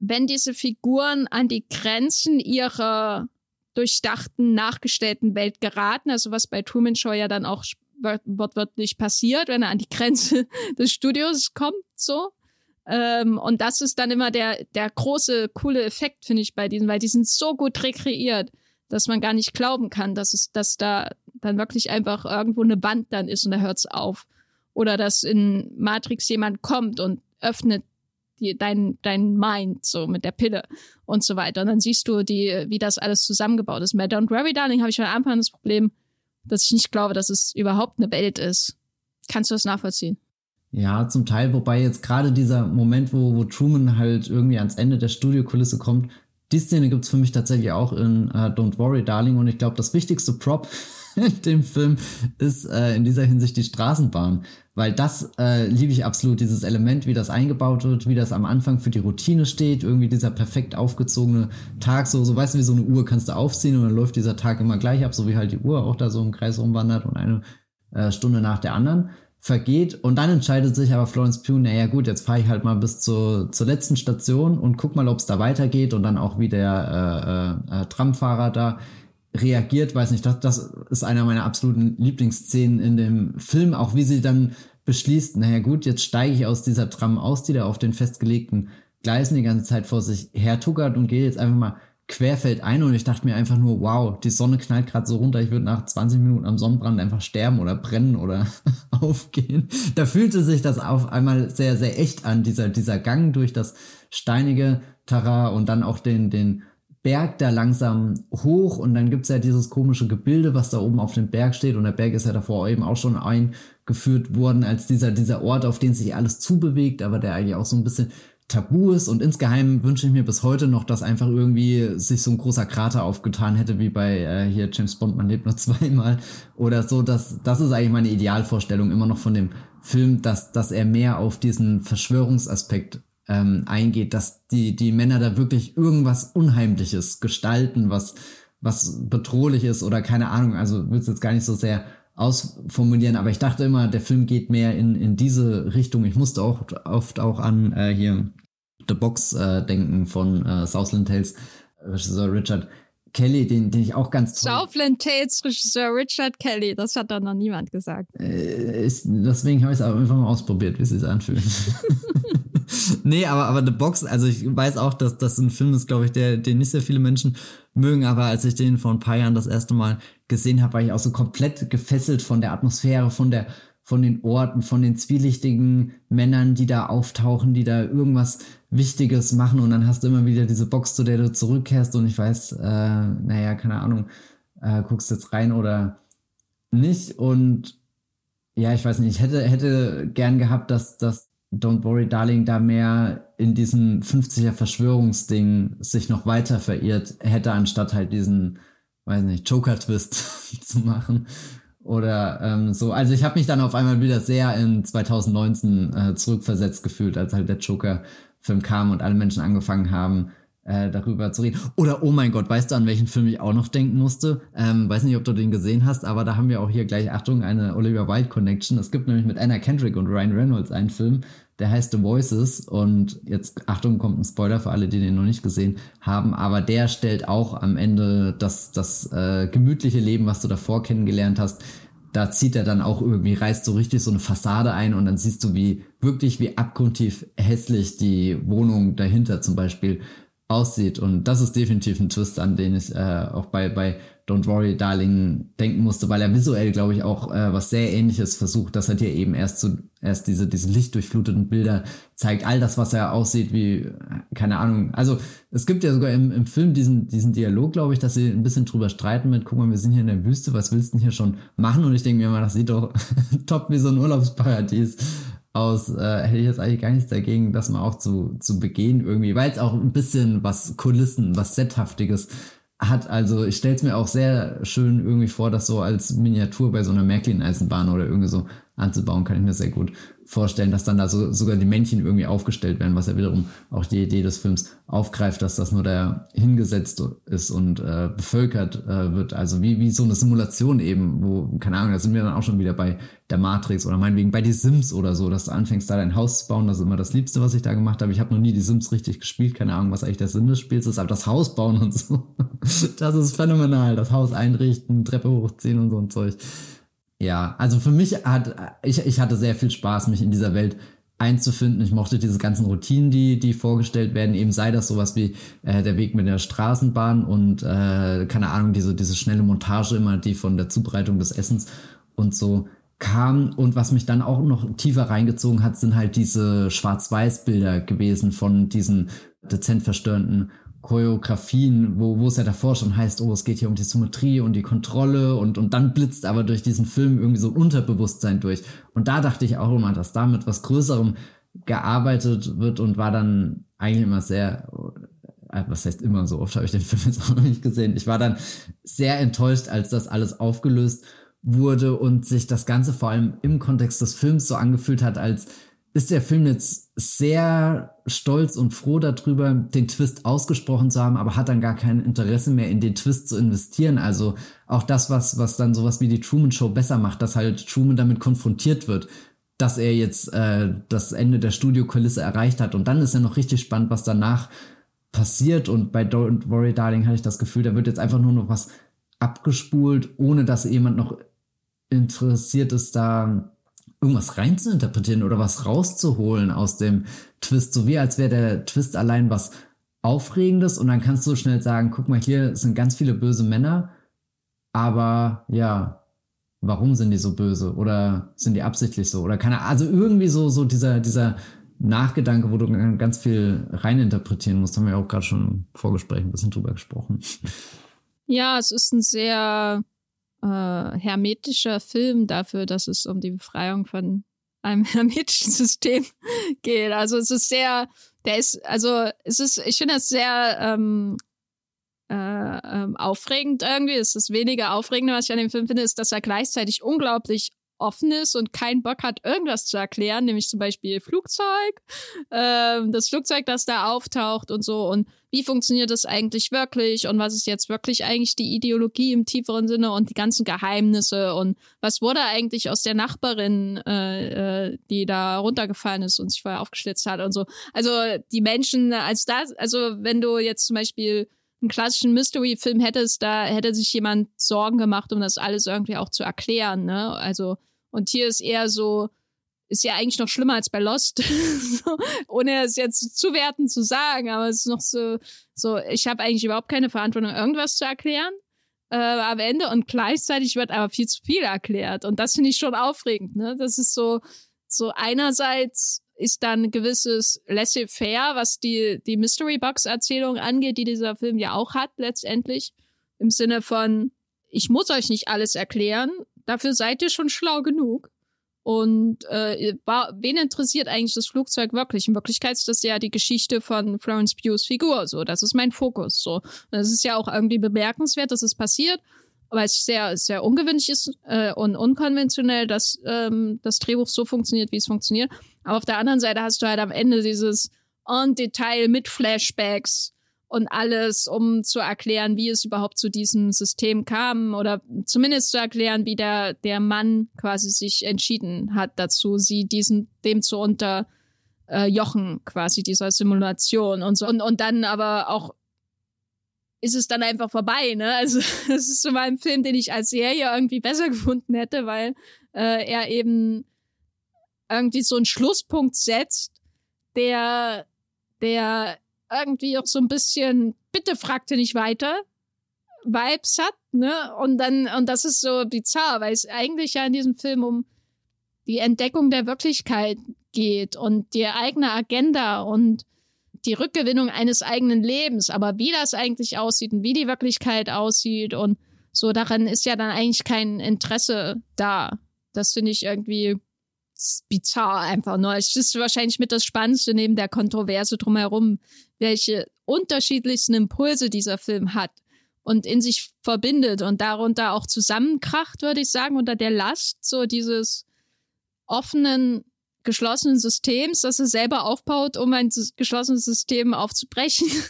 S2: wenn diese Figuren an die Grenzen ihrer durchdachten, nachgestellten Welt geraten, also was bei Truman Show ja dann auch wortwörtlich passiert, wenn er an die Grenze des Studios kommt, so. Ähm, und das ist dann immer der, der große, coole Effekt, finde ich, bei diesen, weil die sind so gut rekreiert, dass man gar nicht glauben kann, dass es, dass da dann wirklich einfach irgendwo eine Wand dann ist und da hört's auf. Oder dass in Matrix jemand kommt und öffnet die, dein, dein Mind so mit der Pille und so weiter. Und dann siehst du, die, wie das alles zusammengebaut ist. Bei Don't Worry Darling habe ich von Anfang an das Problem, dass ich nicht glaube, dass es überhaupt eine Welt ist. Kannst du das nachvollziehen?
S1: Ja, zum Teil, wobei jetzt gerade dieser Moment, wo, wo Truman halt irgendwie ans Ende der Studiokulisse kommt, die Szene gibt's für mich tatsächlich auch in uh, Don't Worry, Darling. Und ich glaube, das wichtigste Prop in dem Film ist äh, in dieser Hinsicht die Straßenbahn. Weil das äh, liebe ich absolut, dieses Element, wie das eingebaut wird, wie das am Anfang für die Routine steht, irgendwie dieser perfekt aufgezogene Tag, so, so weißt du, wie so eine Uhr kannst du aufziehen und dann läuft dieser Tag immer gleich ab, so wie halt die Uhr auch da so im Kreis rumwandert und eine äh, Stunde nach der anderen vergeht und dann entscheidet sich aber Florence Pugh, naja gut, jetzt fahre ich halt mal bis zur, zur letzten Station und guck mal, ob es da weitergeht und dann auch wie der äh, äh, äh, Tramfahrer da reagiert, weiß nicht, das, das ist einer meiner absoluten Lieblingsszenen in dem Film, auch wie sie dann beschließt, naja gut, jetzt steige ich aus dieser Tram aus, die da auf den festgelegten Gleisen die ganze Zeit vor sich hertuckert und gehe jetzt einfach mal querfeld ein und ich dachte mir einfach nur, wow, die Sonne knallt gerade so runter, ich würde nach 20 Minuten am Sonnenbrand einfach sterben oder brennen oder aufgehen. Da fühlte sich das auf einmal sehr, sehr echt an, dieser, dieser Gang durch das steinige Terrain und dann auch den, den Berg da langsam hoch und dann gibt's ja dieses komische Gebilde, was da oben auf dem Berg steht und der Berg ist ja davor eben auch schon eingeführt worden als dieser, dieser Ort, auf den sich alles zubewegt, aber der eigentlich auch so ein bisschen tabu ist und insgeheim wünsche ich mir bis heute noch, dass einfach irgendwie sich so ein großer Krater aufgetan hätte, wie bei äh, hier James Bond, man lebt nur zweimal oder so. Das, das ist eigentlich meine Idealvorstellung immer noch von dem Film, dass, dass er mehr auf diesen Verschwörungsaspekt ähm, eingeht, dass die, die Männer da wirklich irgendwas Unheimliches gestalten, was, was bedrohlich ist oder keine Ahnung, also will es jetzt gar nicht so sehr ausformulieren, aber ich dachte immer, der Film geht mehr in, in diese Richtung. Ich musste auch oft auch an äh, hier The Box äh, denken von äh, Southland Tales, Regisseur Richard Kelly, den, den ich auch ganz
S2: toll. Southland Tales Regisseur Richard Kelly, das hat da noch niemand gesagt.
S1: Äh, ist, deswegen habe ich es einfach mal ausprobiert, wie es sich anfühlt. nee, aber, aber The Box, also ich weiß auch, dass das ein Film ist, glaube ich, der, den nicht sehr viele Menschen mögen, aber als ich den vor ein paar Jahren das erste Mal gesehen habe, war ich auch so komplett gefesselt von der Atmosphäre, von der, von den Orten, von den zwielichtigen Männern, die da auftauchen, die da irgendwas Wichtiges machen. Und dann hast du immer wieder diese Box, zu der du zurückkehrst. Und ich weiß, äh, naja, keine Ahnung, äh, guckst jetzt rein oder nicht. Und ja, ich weiß nicht, ich hätte, hätte gern gehabt, dass, dass Don't Worry Darling da mehr in diesem 50er Verschwörungsding sich noch weiter verirrt hätte, anstatt halt diesen, weiß nicht, Joker-Twist zu machen. Oder ähm, so. Also ich habe mich dann auf einmal wieder sehr in 2019 äh, zurückversetzt gefühlt, als halt der Joker-Film kam und alle Menschen angefangen haben, äh, darüber zu reden. Oder, oh mein Gott, weißt du, an welchen Film ich auch noch denken musste? Ähm, weiß nicht, ob du den gesehen hast, aber da haben wir auch hier gleich, Achtung, eine Olivia Wilde Connection. Es gibt nämlich mit Anna Kendrick und Ryan Reynolds einen Film, der heißt The Voices und jetzt, Achtung, kommt ein Spoiler für alle, die den noch nicht gesehen haben, aber der stellt auch am Ende das, das äh, gemütliche Leben, was du davor kennengelernt hast, da zieht er dann auch irgendwie, reißt so richtig so eine Fassade ein und dann siehst du, wie wirklich wie abgrundtief hässlich die Wohnung dahinter zum Beispiel aussieht. Und das ist definitiv ein Twist, an den ich äh, auch bei, bei Don't Worry Darling denken musste, weil er visuell, glaube ich, auch äh, was sehr ähnliches versucht, dass er dir eben erst so erst diese, diese lichtdurchfluteten Bilder zeigt, all das, was er aussieht, wie, keine Ahnung. Also es gibt ja sogar im, im Film diesen, diesen Dialog, glaube ich, dass sie ein bisschen drüber streiten mit, guck mal, wir sind hier in der Wüste, was willst du denn hier schon machen? Und ich denke mir immer, das sieht doch top wie so ein Urlaubsparadies aus, äh, hätte ich jetzt eigentlich gar nichts dagegen, das mal auch zu, zu begehen irgendwie, weil es auch ein bisschen was Kulissen, was Sethaftiges hat. Also ich stelle es mir auch sehr schön irgendwie vor, das so als Miniatur bei so einer Märklin-Eisenbahn oder irgendwie so anzubauen, kann ich mir sehr gut vorstellen, dass dann da so, sogar die Männchen irgendwie aufgestellt werden, was ja wiederum auch die Idee des Films aufgreift, dass das nur da hingesetzt ist und äh, bevölkert äh, wird. Also wie, wie so eine Simulation eben, wo, keine Ahnung, da sind wir dann auch schon wieder bei der Matrix oder meinetwegen bei die Sims oder so, dass du anfängst, da dein Haus zu bauen. Das ist immer das Liebste, was ich da gemacht habe. Ich habe noch nie die Sims richtig gespielt, keine Ahnung, was eigentlich der Sinn des Spiels ist, aber das Haus bauen und so, das ist phänomenal. Das Haus einrichten, Treppe hochziehen und so ein Zeug. Ja, also für mich hat, ich, ich hatte sehr viel Spaß, mich in dieser Welt einzufinden. Ich mochte diese ganzen Routinen, die, die vorgestellt werden. Eben sei das sowas wie äh, der Weg mit der Straßenbahn und äh, keine Ahnung, diese, diese schnelle Montage immer, die von der Zubereitung des Essens und so kam. Und was mich dann auch noch tiefer reingezogen hat, sind halt diese Schwarz-Weiß-Bilder gewesen von diesen dezent verstörenden Choreografien, wo, wo es ja davor schon heißt, oh, es geht hier um die Symmetrie und die Kontrolle und, und dann blitzt aber durch diesen Film irgendwie so ein Unterbewusstsein durch. Und da dachte ich auch immer, dass da mit was Größerem gearbeitet wird und war dann eigentlich immer sehr, äh, was heißt immer so oft habe ich den Film jetzt auch noch nicht gesehen. Ich war dann sehr enttäuscht, als das alles aufgelöst wurde und sich das Ganze vor allem im Kontext des Films so angefühlt hat, als ist der Film jetzt sehr stolz und froh darüber, den Twist ausgesprochen zu haben, aber hat dann gar kein Interesse mehr in den Twist zu investieren. Also auch das, was, was dann sowas wie die Truman Show besser macht, dass halt Truman damit konfrontiert wird, dass er jetzt äh, das Ende der Studiokulisse erreicht hat. Und dann ist ja noch richtig spannend, was danach passiert. Und bei Don't Worry Darling hatte ich das Gefühl, da wird jetzt einfach nur noch was abgespult, ohne dass jemand noch interessiert ist, da irgendwas reinzuinterpretieren oder was rauszuholen aus dem Twist, so wie als wäre der Twist allein was Aufregendes und dann kannst du schnell sagen, guck mal, hier sind ganz viele böse Männer, aber ja, warum sind die so böse oder sind die absichtlich so oder keine also irgendwie so so dieser dieser Nachgedanke, wo du ganz viel reininterpretieren musst, haben wir auch gerade schon im Vorgespräch ein bisschen drüber gesprochen.
S2: Ja, es ist ein sehr äh, hermetischer Film dafür, dass es um die Befreiung von einem hermetischen System geht. Also es ist sehr, der ist, also es ist, ich finde es sehr ähm, äh, ähm, aufregend irgendwie. Es ist weniger aufregend, was ich an dem Film finde, ist, dass er gleichzeitig unglaublich offen ist und keinen Bock hat, irgendwas zu erklären, nämlich zum Beispiel Flugzeug, ähm, das Flugzeug, das da auftaucht und so und wie funktioniert das eigentlich wirklich und was ist jetzt wirklich eigentlich die Ideologie im tieferen Sinne und die ganzen Geheimnisse und was wurde eigentlich aus der Nachbarin, äh, äh, die da runtergefallen ist und sich vorher aufgeschlitzt hat und so. Also die Menschen als das, also wenn du jetzt zum Beispiel einen klassischen Mystery-Film hättest, da hätte sich jemand Sorgen gemacht, um das alles irgendwie auch zu erklären, ne? Also und hier ist eher so, ist ja eigentlich noch schlimmer als bei Lost, ohne es jetzt zu werten zu sagen, aber es ist noch so, so ich habe eigentlich überhaupt keine Verantwortung, irgendwas zu erklären äh, am Ende und gleichzeitig wird aber viel zu viel erklärt und das finde ich schon aufregend, ne? Das ist so, so einerseits ist dann ein gewisses Laissez-faire, was die, die Mystery-Box-Erzählung angeht, die dieser Film ja auch hat letztendlich. Im Sinne von, ich muss euch nicht alles erklären, Dafür seid ihr schon schlau genug. Und äh, war, wen interessiert eigentlich das Flugzeug wirklich? In Wirklichkeit ist das ja die Geschichte von Florence Pughs Figur. So, das ist mein Fokus. So, und das ist ja auch irgendwie bemerkenswert, dass es passiert, weil es sehr, sehr ungewöhnlich ist äh, und unkonventionell, dass ähm, das Drehbuch so funktioniert, wie es funktioniert. Aber auf der anderen Seite hast du halt am Ende dieses en Detail mit Flashbacks und alles, um zu erklären, wie es überhaupt zu diesem System kam oder zumindest zu erklären, wie der, der Mann quasi sich entschieden hat dazu, sie diesen, dem zu unterjochen, quasi dieser Simulation und so. Und, und dann aber auch ist es dann einfach vorbei, ne? Also das ist so mal ein Film, den ich als Serie irgendwie besser gefunden hätte, weil äh, er eben irgendwie so einen Schlusspunkt setzt, der, der irgendwie auch so ein bisschen, bitte fragte nicht weiter, Vibes hat, ne? Und dann, und das ist so bizarr, weil es eigentlich ja in diesem Film um die Entdeckung der Wirklichkeit geht und die eigene Agenda und die Rückgewinnung eines eigenen Lebens. Aber wie das eigentlich aussieht und wie die Wirklichkeit aussieht und so, daran ist ja dann eigentlich kein Interesse da. Das finde ich irgendwie bizarr einfach nur. Es ist wahrscheinlich mit das Spannendste neben der Kontroverse drumherum, welche unterschiedlichsten Impulse dieser Film hat und in sich verbindet und darunter auch zusammenkracht, würde ich sagen, unter der Last so dieses offenen, geschlossenen Systems, das er selber aufbaut, um ein geschlossenes System aufzubrechen.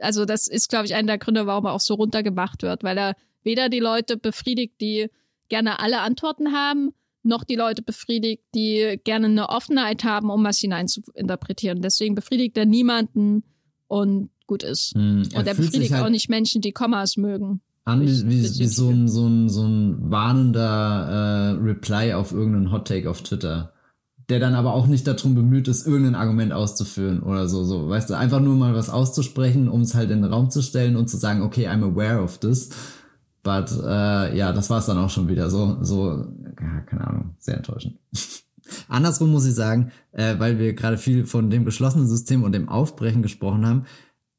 S2: Also das ist, glaube ich, einer der Gründe, warum er auch so runtergemacht wird, weil er weder die Leute befriedigt, die gerne alle Antworten haben, noch die Leute befriedigt, die gerne eine Offenheit haben, um was hineinzuinterpretieren. Deswegen befriedigt er niemanden und gut ist. Hm, und er befriedigt halt auch nicht Menschen, die Kommas mögen.
S1: An wie, wie, wie so, ein, so, ein, so ein warnender äh, Reply auf irgendeinen Hottake auf Twitter. Der dann aber auch nicht darum bemüht ist, irgendein Argument auszuführen oder so, so. Weißt du, einfach nur mal was auszusprechen, um es halt in den Raum zu stellen und zu sagen, okay, I'm aware of this. But äh, ja, das war es dann auch schon wieder. So, so, ja, keine Ahnung, sehr enttäuschend. Andersrum muss ich sagen, äh, weil wir gerade viel von dem geschlossenen System und dem Aufbrechen gesprochen haben,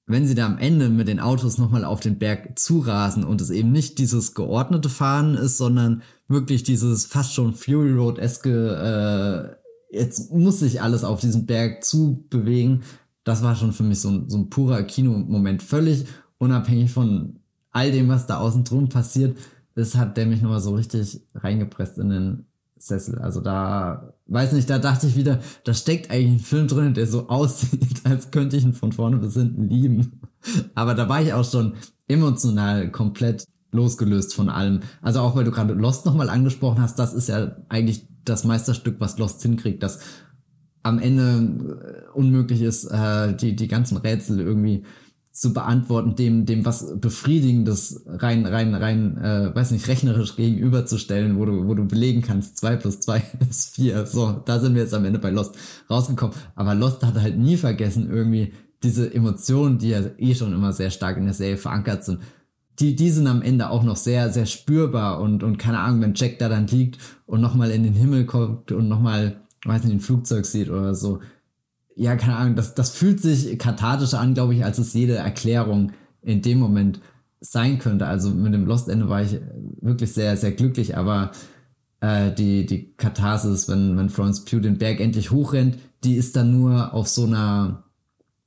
S1: wenn sie da am Ende mit den Autos nochmal auf den Berg zurasen und es eben nicht dieses geordnete Fahren ist, sondern wirklich dieses fast schon Fury Road-eske, äh, jetzt muss sich alles auf diesen Berg zu bewegen, das war schon für mich so ein, so ein purer Kinomoment, völlig unabhängig von all dem, was da außen drum passiert. Das hat der mich nochmal so richtig reingepresst in den Sessel. Also da, weiß nicht, da dachte ich wieder, da steckt eigentlich ein Film drin, der so aussieht, als könnte ich ihn von vorne bis hinten lieben. Aber da war ich auch schon emotional komplett losgelöst von allem. Also auch weil du gerade Lost nochmal angesprochen hast, das ist ja eigentlich das Meisterstück, was Lost hinkriegt, dass am Ende unmöglich ist, äh, die, die ganzen Rätsel irgendwie zu beantworten, dem, dem was Befriedigendes rein, rein, rein, äh, weiß nicht, rechnerisch gegenüberzustellen, wo du, wo du belegen kannst, zwei plus zwei ist vier. So, da sind wir jetzt am Ende bei Lost rausgekommen. Aber Lost hat halt nie vergessen, irgendwie diese Emotionen, die ja eh schon immer sehr stark in der Serie verankert sind, die, die sind am Ende auch noch sehr, sehr spürbar und, und keine Ahnung, wenn Jack da dann liegt und nochmal in den Himmel kommt und nochmal, weiß nicht, ein Flugzeug sieht oder so, ja, keine Ahnung, das, das fühlt sich kathartischer an, glaube ich, als es jede Erklärung in dem Moment sein könnte. Also mit dem Lost Ende war ich wirklich sehr, sehr glücklich, aber äh, die, die Katharsis, wenn, wenn Florence Pugh den Berg endlich hochrennt, die ist dann nur auf so einer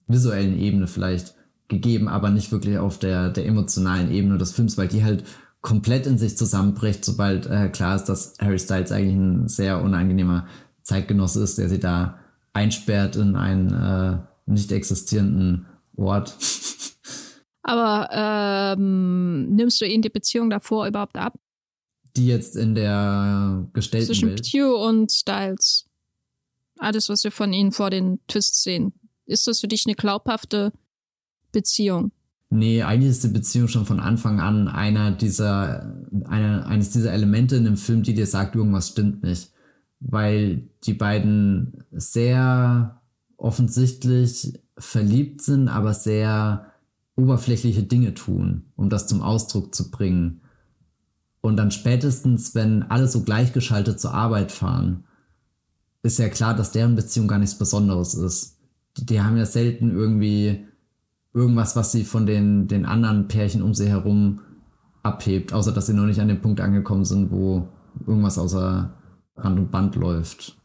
S1: visuellen Ebene vielleicht gegeben, aber nicht wirklich auf der, der emotionalen Ebene des Films, weil die halt komplett in sich zusammenbricht, sobald äh, klar ist, dass Harry Styles eigentlich ein sehr unangenehmer Zeitgenosse ist, der sie da einsperrt in einen äh, nicht existierenden Ort.
S2: Aber ähm, nimmst du ihn die Beziehung davor überhaupt ab?
S1: Die jetzt in der gestellten
S2: Zwischen
S1: Welt.
S2: Pew und Styles. Alles, was wir von ihnen vor den Twists sehen. Ist das für dich eine glaubhafte Beziehung?
S1: Nee, eigentlich ist die Beziehung schon von Anfang an einer dieser, einer, eines dieser Elemente in dem Film, die dir sagt, irgendwas stimmt nicht. Weil die beiden sehr offensichtlich verliebt sind, aber sehr oberflächliche Dinge tun, um das zum Ausdruck zu bringen. Und dann spätestens, wenn alle so gleichgeschaltet zur Arbeit fahren, ist ja klar, dass deren Beziehung gar nichts Besonderes ist. Die, die haben ja selten irgendwie irgendwas, was sie von den, den anderen Pärchen um sie herum abhebt, außer dass sie noch nicht an dem Punkt angekommen sind, wo irgendwas außer Rand und Band läuft.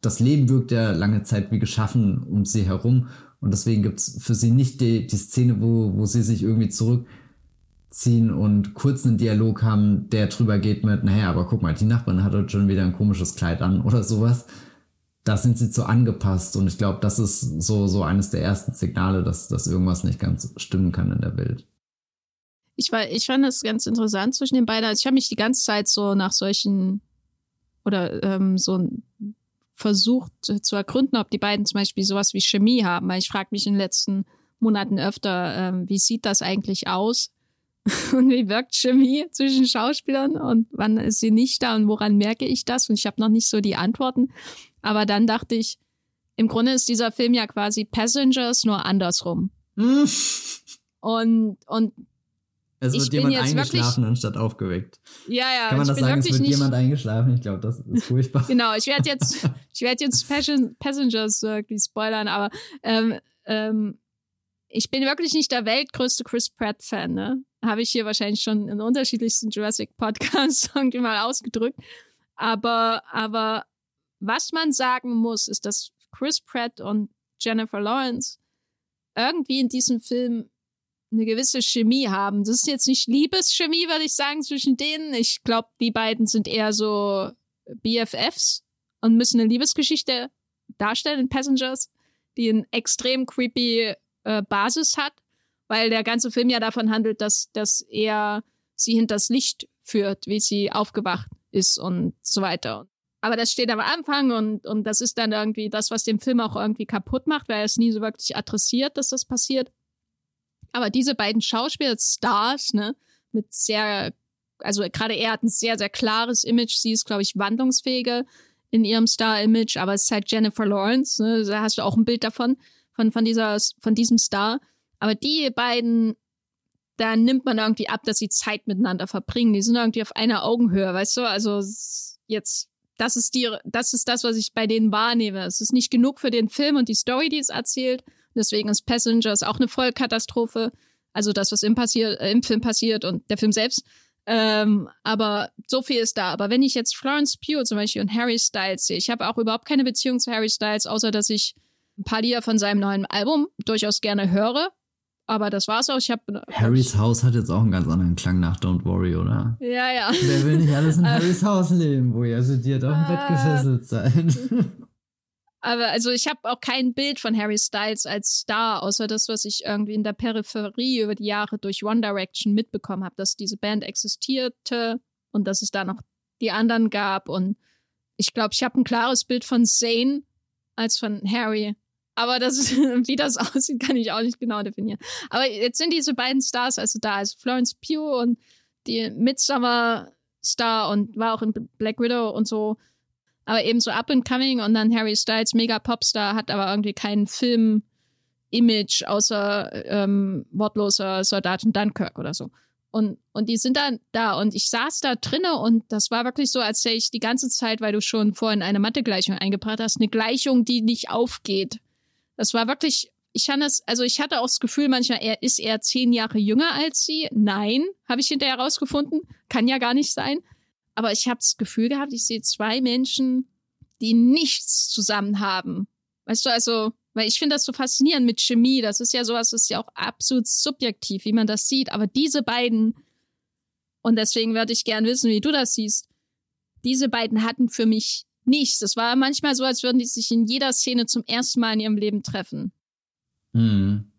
S1: Das Leben wirkt ja lange Zeit wie geschaffen um sie herum und deswegen gibt es für sie nicht die, die Szene, wo, wo sie sich irgendwie zurückziehen und kurz einen Dialog haben, der drüber geht mit, naja, aber guck mal, die Nachbarin hat heute schon wieder ein komisches Kleid an oder sowas. Da sind sie zu angepasst und ich glaube, das ist so, so eines der ersten Signale, dass, dass irgendwas nicht ganz stimmen kann in der Welt.
S2: Ich, war, ich fand das ganz interessant zwischen den beiden. Also ich habe mich die ganze Zeit so nach solchen oder ähm, so versucht zu ergründen, ob die beiden zum Beispiel sowas wie Chemie haben, weil ich frage mich in den letzten Monaten öfter, ähm, wie sieht das eigentlich aus? und wie wirkt Chemie zwischen Schauspielern und wann ist sie nicht da und woran merke ich das? Und ich habe noch nicht so die Antworten. Aber dann dachte ich, im Grunde ist dieser Film ja quasi Passengers nur andersrum. und, und
S1: es wird jemand eingeschlafen wirklich, anstatt aufgeweckt.
S2: Ja, ja.
S1: Kann man das sagen, es wird nicht, jemand eingeschlafen? Ich glaube, das ist furchtbar.
S2: genau, ich werde jetzt, ich werde jetzt Passengers irgendwie spoilern, aber ähm, ähm, ich bin wirklich nicht der weltgrößte Chris Pratt-Fan, ne? Habe ich hier wahrscheinlich schon in unterschiedlichsten Jurassic Podcasts irgendwie mal ausgedrückt. Aber, aber was man sagen muss, ist, dass Chris Pratt und Jennifer Lawrence irgendwie in diesem Film eine gewisse Chemie haben. Das ist jetzt nicht Liebeschemie, würde ich sagen, zwischen denen. Ich glaube, die beiden sind eher so BFFs und müssen eine Liebesgeschichte darstellen in Passengers, die eine extrem creepy äh, Basis hat, weil der ganze Film ja davon handelt, dass, dass er sie hinters Licht führt, wie sie aufgewacht ist und so weiter. Aber das steht am Anfang und, und das ist dann irgendwie das, was den Film auch irgendwie kaputt macht, weil er es nie so wirklich adressiert, dass das passiert. Aber diese beiden Schauspieler, Stars, ne, mit sehr, also gerade er hat ein sehr, sehr klares Image. Sie ist, glaube ich, wandlungsfähiger in ihrem Star-Image, aber es ist halt Jennifer Lawrence, ne, da hast du auch ein Bild davon, von, von dieser, von diesem Star. Aber die beiden, da nimmt man irgendwie ab, dass sie Zeit miteinander verbringen. Die sind irgendwie auf einer Augenhöhe, weißt du? Also jetzt, das ist die, das ist das, was ich bei denen wahrnehme. Es ist nicht genug für den Film und die Story, die es erzählt. Deswegen ist Passengers auch eine Vollkatastrophe. Also das, was im, passiert, äh, im Film passiert und der Film selbst. Ähm, aber so viel ist da. Aber wenn ich jetzt Florence Pugh zum Beispiel und Harry Styles sehe, ich habe auch überhaupt keine Beziehung zu Harry Styles, außer dass ich ein paar Lieder von seinem neuen Album durchaus gerne höre. Aber das war's auch. Ich habe
S1: Harrys Haus hat jetzt auch einen ganz anderen Klang nach Don't Worry, oder?
S2: Ja, ja.
S1: Wer will nicht alles in Harrys Haus leben, wo ihr sediert auf dem Bett ah. gefesselt seid?
S2: Aber also ich habe auch kein Bild von Harry Styles als Star, außer das, was ich irgendwie in der Peripherie über die Jahre durch One Direction mitbekommen habe, dass diese Band existierte und dass es da noch die anderen gab. Und ich glaube, ich habe ein klares Bild von Zane als von Harry. Aber das wie das aussieht, kann ich auch nicht genau definieren. Aber jetzt sind diese beiden Stars also da, also Florence Pugh und die Midsummer Star und war auch in Black Widow und so aber eben so up and coming und dann Harry Styles, mega Popstar, hat aber irgendwie keinen Film-Image außer ähm, wortloser Soldat und Dunkirk oder so. Und, und die sind dann da und ich saß da drinne und das war wirklich so, als sähe ich die ganze Zeit, weil du schon vorhin eine Mathegleichung eingebracht hast, eine Gleichung, die nicht aufgeht. Das war wirklich, ich fand das, also ich hatte auch das Gefühl, manchmal, er ist er zehn Jahre jünger als sie. Nein, habe ich hinterher herausgefunden. Kann ja gar nicht sein. Aber ich habe das Gefühl gehabt, ich sehe zwei Menschen, die nichts zusammen haben. Weißt du, also, Weil ich finde das so faszinierend mit Chemie. Das ist ja sowas, das ist ja auch absolut subjektiv, wie man das sieht. Aber diese beiden, und deswegen würde ich gern wissen, wie du das siehst, diese beiden hatten für mich nichts. Es war manchmal so, als würden die sich in jeder Szene zum ersten Mal in ihrem Leben treffen.
S1: Mhm.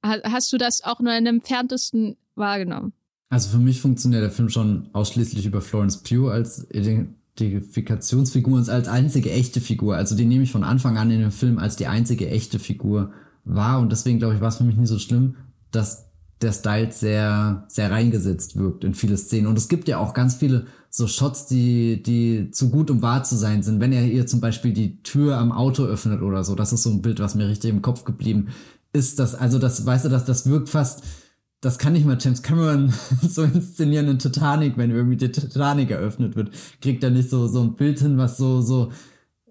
S2: Hast du das auch nur in dem entferntesten wahrgenommen?
S1: Also für mich funktioniert der Film schon ausschließlich über Florence Pugh als Identifikationsfigur und als einzige echte Figur. Also die nehme ich von Anfang an in dem Film als die einzige echte Figur wahr und deswegen glaube ich, war es für mich nie so schlimm, dass der Style sehr, sehr reingesetzt wirkt in viele Szenen. Und es gibt ja auch ganz viele so Shots, die, die zu gut, um wahr zu sein sind. Wenn er ihr zum Beispiel die Tür am Auto öffnet oder so, das ist so ein Bild, was mir richtig im Kopf geblieben ist. Das, also das, weißt du, das, das wirkt fast, das kann nicht mal James Cameron so inszenieren in Titanic, wenn irgendwie die Titanic eröffnet wird. Kriegt er nicht so, so ein Bild hin, was so, so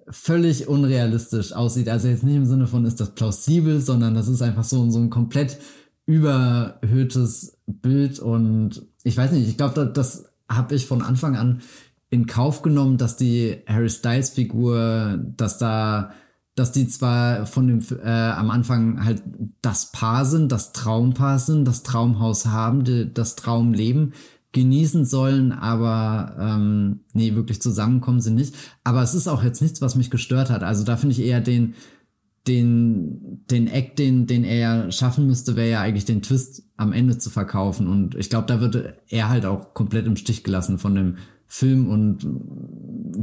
S1: völlig unrealistisch aussieht. Also jetzt nicht im Sinne von, ist das plausibel, sondern das ist einfach so, so ein komplett überhöhtes Bild und ich weiß nicht, ich glaube, das, das habe ich von Anfang an in Kauf genommen, dass die Harry Styles Figur, dass da dass die zwar von dem äh, am Anfang halt das Paar sind, das Traumpaar sind, das Traumhaus haben, die, das Traumleben genießen sollen, aber ähm, nee, wirklich zusammenkommen sie nicht. Aber es ist auch jetzt nichts, was mich gestört hat. Also da finde ich eher den, den, den Act, den, den er schaffen müsste, wäre ja eigentlich den Twist am Ende zu verkaufen. Und ich glaube, da würde er halt auch komplett im Stich gelassen von dem Film und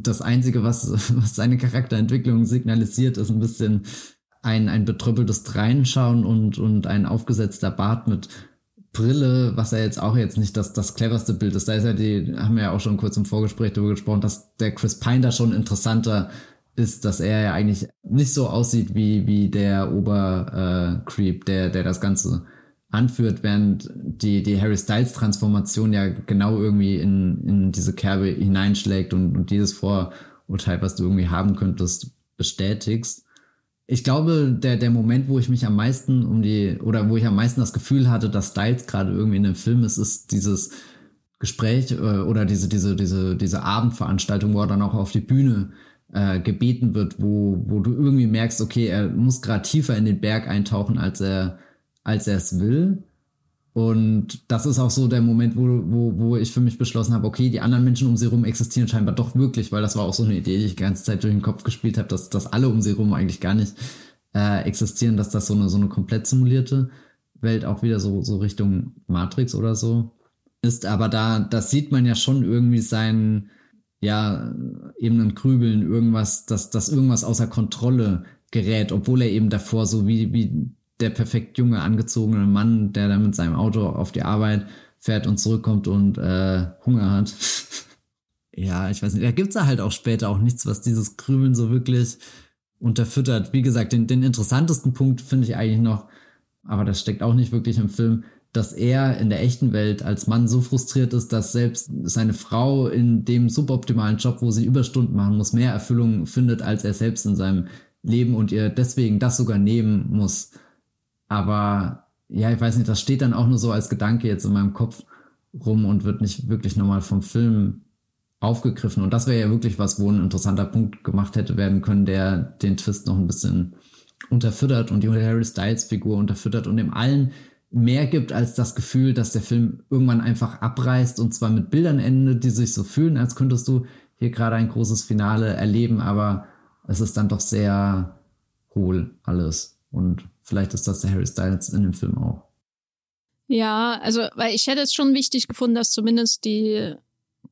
S1: das Einzige, was, was seine Charakterentwicklung signalisiert, ist ein bisschen ein, ein betrüppeltes Dreinschauen und, und ein aufgesetzter Bart mit Brille, was er jetzt auch jetzt nicht das, das cleverste Bild ist. Da ist ja die, haben wir ja auch schon kurz im Vorgespräch darüber gesprochen, dass der Chris Pine da schon interessanter ist, dass er ja eigentlich nicht so aussieht wie, wie der Ober-Creep, äh, der, der das Ganze anführt, während die, die Harry Styles Transformation ja genau irgendwie in, in diese Kerbe hineinschlägt und, und dieses Vorurteil, was du irgendwie haben könntest, bestätigst. Ich glaube, der, der Moment, wo ich mich am meisten um die, oder wo ich am meisten das Gefühl hatte, dass Styles gerade irgendwie in dem Film ist, ist dieses Gespräch äh, oder diese, diese, diese, diese Abendveranstaltung, wo er dann auch auf die Bühne äh, gebeten wird, wo, wo du irgendwie merkst, okay, er muss gerade tiefer in den Berg eintauchen, als er als er es will. Und das ist auch so der Moment, wo, wo, wo ich für mich beschlossen habe, okay, die anderen Menschen um sie rum existieren scheinbar doch wirklich, weil das war auch so eine Idee, die ich die ganze Zeit durch den Kopf gespielt habe, dass, dass alle um sie rum eigentlich gar nicht äh, existieren, dass das so eine, so eine komplett simulierte Welt auch wieder so, so Richtung Matrix oder so ist. Aber da, das sieht man ja schon irgendwie sein, ja, eben ein Grübeln, irgendwas, dass, dass irgendwas außer Kontrolle gerät, obwohl er eben davor so wie, wie der perfekt junge, angezogene Mann, der dann mit seinem Auto auf die Arbeit fährt und zurückkommt und äh, Hunger hat. ja, ich weiß nicht. Da gibt's ja halt auch später auch nichts, was dieses Krümeln so wirklich unterfüttert. Wie gesagt, den, den interessantesten Punkt finde ich eigentlich noch, aber das steckt auch nicht wirklich im Film, dass er in der echten Welt als Mann so frustriert ist, dass selbst seine Frau in dem suboptimalen Job, wo sie Überstunden machen muss, mehr Erfüllung findet als er selbst in seinem Leben und ihr deswegen das sogar nehmen muss. Aber ja, ich weiß nicht, das steht dann auch nur so als Gedanke jetzt in meinem Kopf rum und wird nicht wirklich nochmal vom Film aufgegriffen. Und das wäre ja wirklich was, wo ein interessanter Punkt gemacht hätte werden können, der den Twist noch ein bisschen unterfüttert und die Harry Styles Figur unterfüttert und dem allen mehr gibt als das Gefühl, dass der Film irgendwann einfach abreißt und zwar mit Bildern endet, die sich so fühlen, als könntest du hier gerade ein großes Finale erleben, aber es ist dann doch sehr hohl alles und Vielleicht ist das der Harry Styles in dem Film auch.
S2: Ja, also, weil ich hätte es schon wichtig gefunden, dass zumindest die,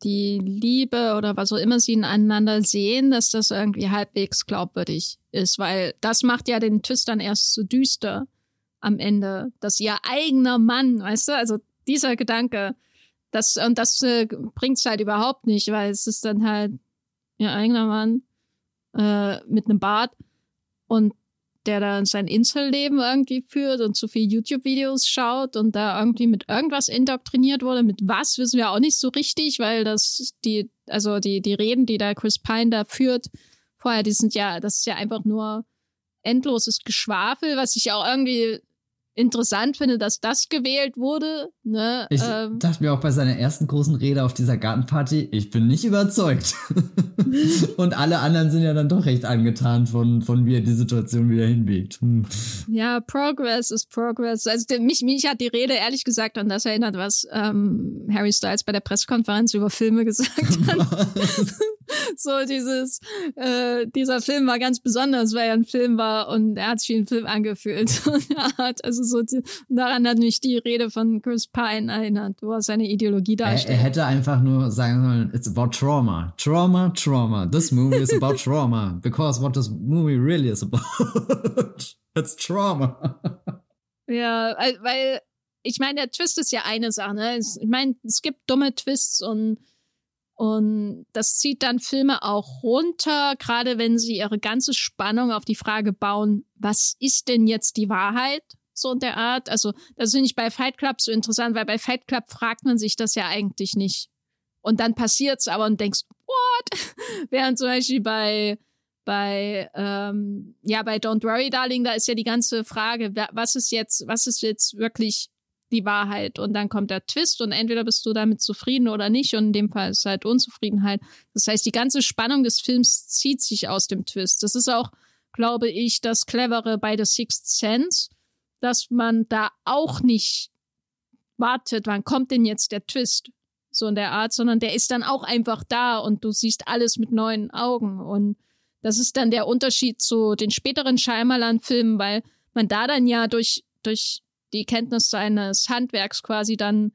S2: die Liebe oder was auch immer sie ineinander sehen, dass das irgendwie halbwegs glaubwürdig ist, weil das macht ja den Twist dann erst so düster am Ende, dass ihr eigener Mann, weißt du, also dieser Gedanke, das, und das äh, bringt es halt überhaupt nicht, weil es ist dann halt ihr eigener Mann äh, mit einem Bart und der dann sein Inselleben irgendwie führt und zu viel YouTube-Videos schaut und da irgendwie mit irgendwas indoktriniert wurde. Mit was wissen wir auch nicht so richtig, weil das die, also die, die Reden, die da Chris Pine da führt, vorher, die sind ja, das ist ja einfach nur endloses Geschwafel, was ich auch irgendwie interessant finde, dass das gewählt wurde. Ne?
S1: Ich ähm, dachte mir auch bei seiner ersten großen Rede auf dieser Gartenparty, ich bin nicht überzeugt. Und alle anderen sind ja dann doch recht angetan von, von wie er die Situation wieder hinbiegt. Hm.
S2: Ja, Progress ist Progress. Also mich, mich hat die Rede ehrlich gesagt an das erinnert, was ähm, Harry Styles bei der Pressekonferenz über Filme gesagt hat. so dieses, äh, dieser Film war ganz besonders, weil er ein Film war und er hat sich wie ein Film angefühlt. also so die, daran hat mich die Rede von Chris Pine erinnert, wo er seine Ideologie darstellt.
S1: Er, er hätte einfach nur sagen sollen, it's about trauma. Trauma, trauma. This movie is about trauma. Because what this movie really is about. it's trauma.
S2: ja, weil ich meine, der Twist ist ja eine Sache. Ne? Ich meine, es gibt dumme Twists und und das zieht dann Filme auch runter, gerade wenn sie ihre ganze Spannung auf die Frage bauen, was ist denn jetzt die Wahrheit? So in der Art. Also, das finde ich bei Fight Club so interessant, weil bei Fight Club fragt man sich das ja eigentlich nicht. Und dann passiert's aber und denkst, what? Während zum Beispiel bei, bei, ähm, ja, bei Don't Worry, Darling, da ist ja die ganze Frage, was ist jetzt, was ist jetzt wirklich die Wahrheit. Und dann kommt der Twist und entweder bist du damit zufrieden oder nicht. Und in dem Fall ist halt Unzufriedenheit. Das heißt, die ganze Spannung des Films zieht sich aus dem Twist. Das ist auch, glaube ich, das Clevere bei The Sixth Sense, dass man da auch nicht wartet, wann kommt denn jetzt der Twist? So in der Art, sondern der ist dann auch einfach da und du siehst alles mit neuen Augen. Und das ist dann der Unterschied zu den späteren Shyamalan-Filmen, weil man da dann ja durch, durch die Kenntnis seines Handwerks quasi dann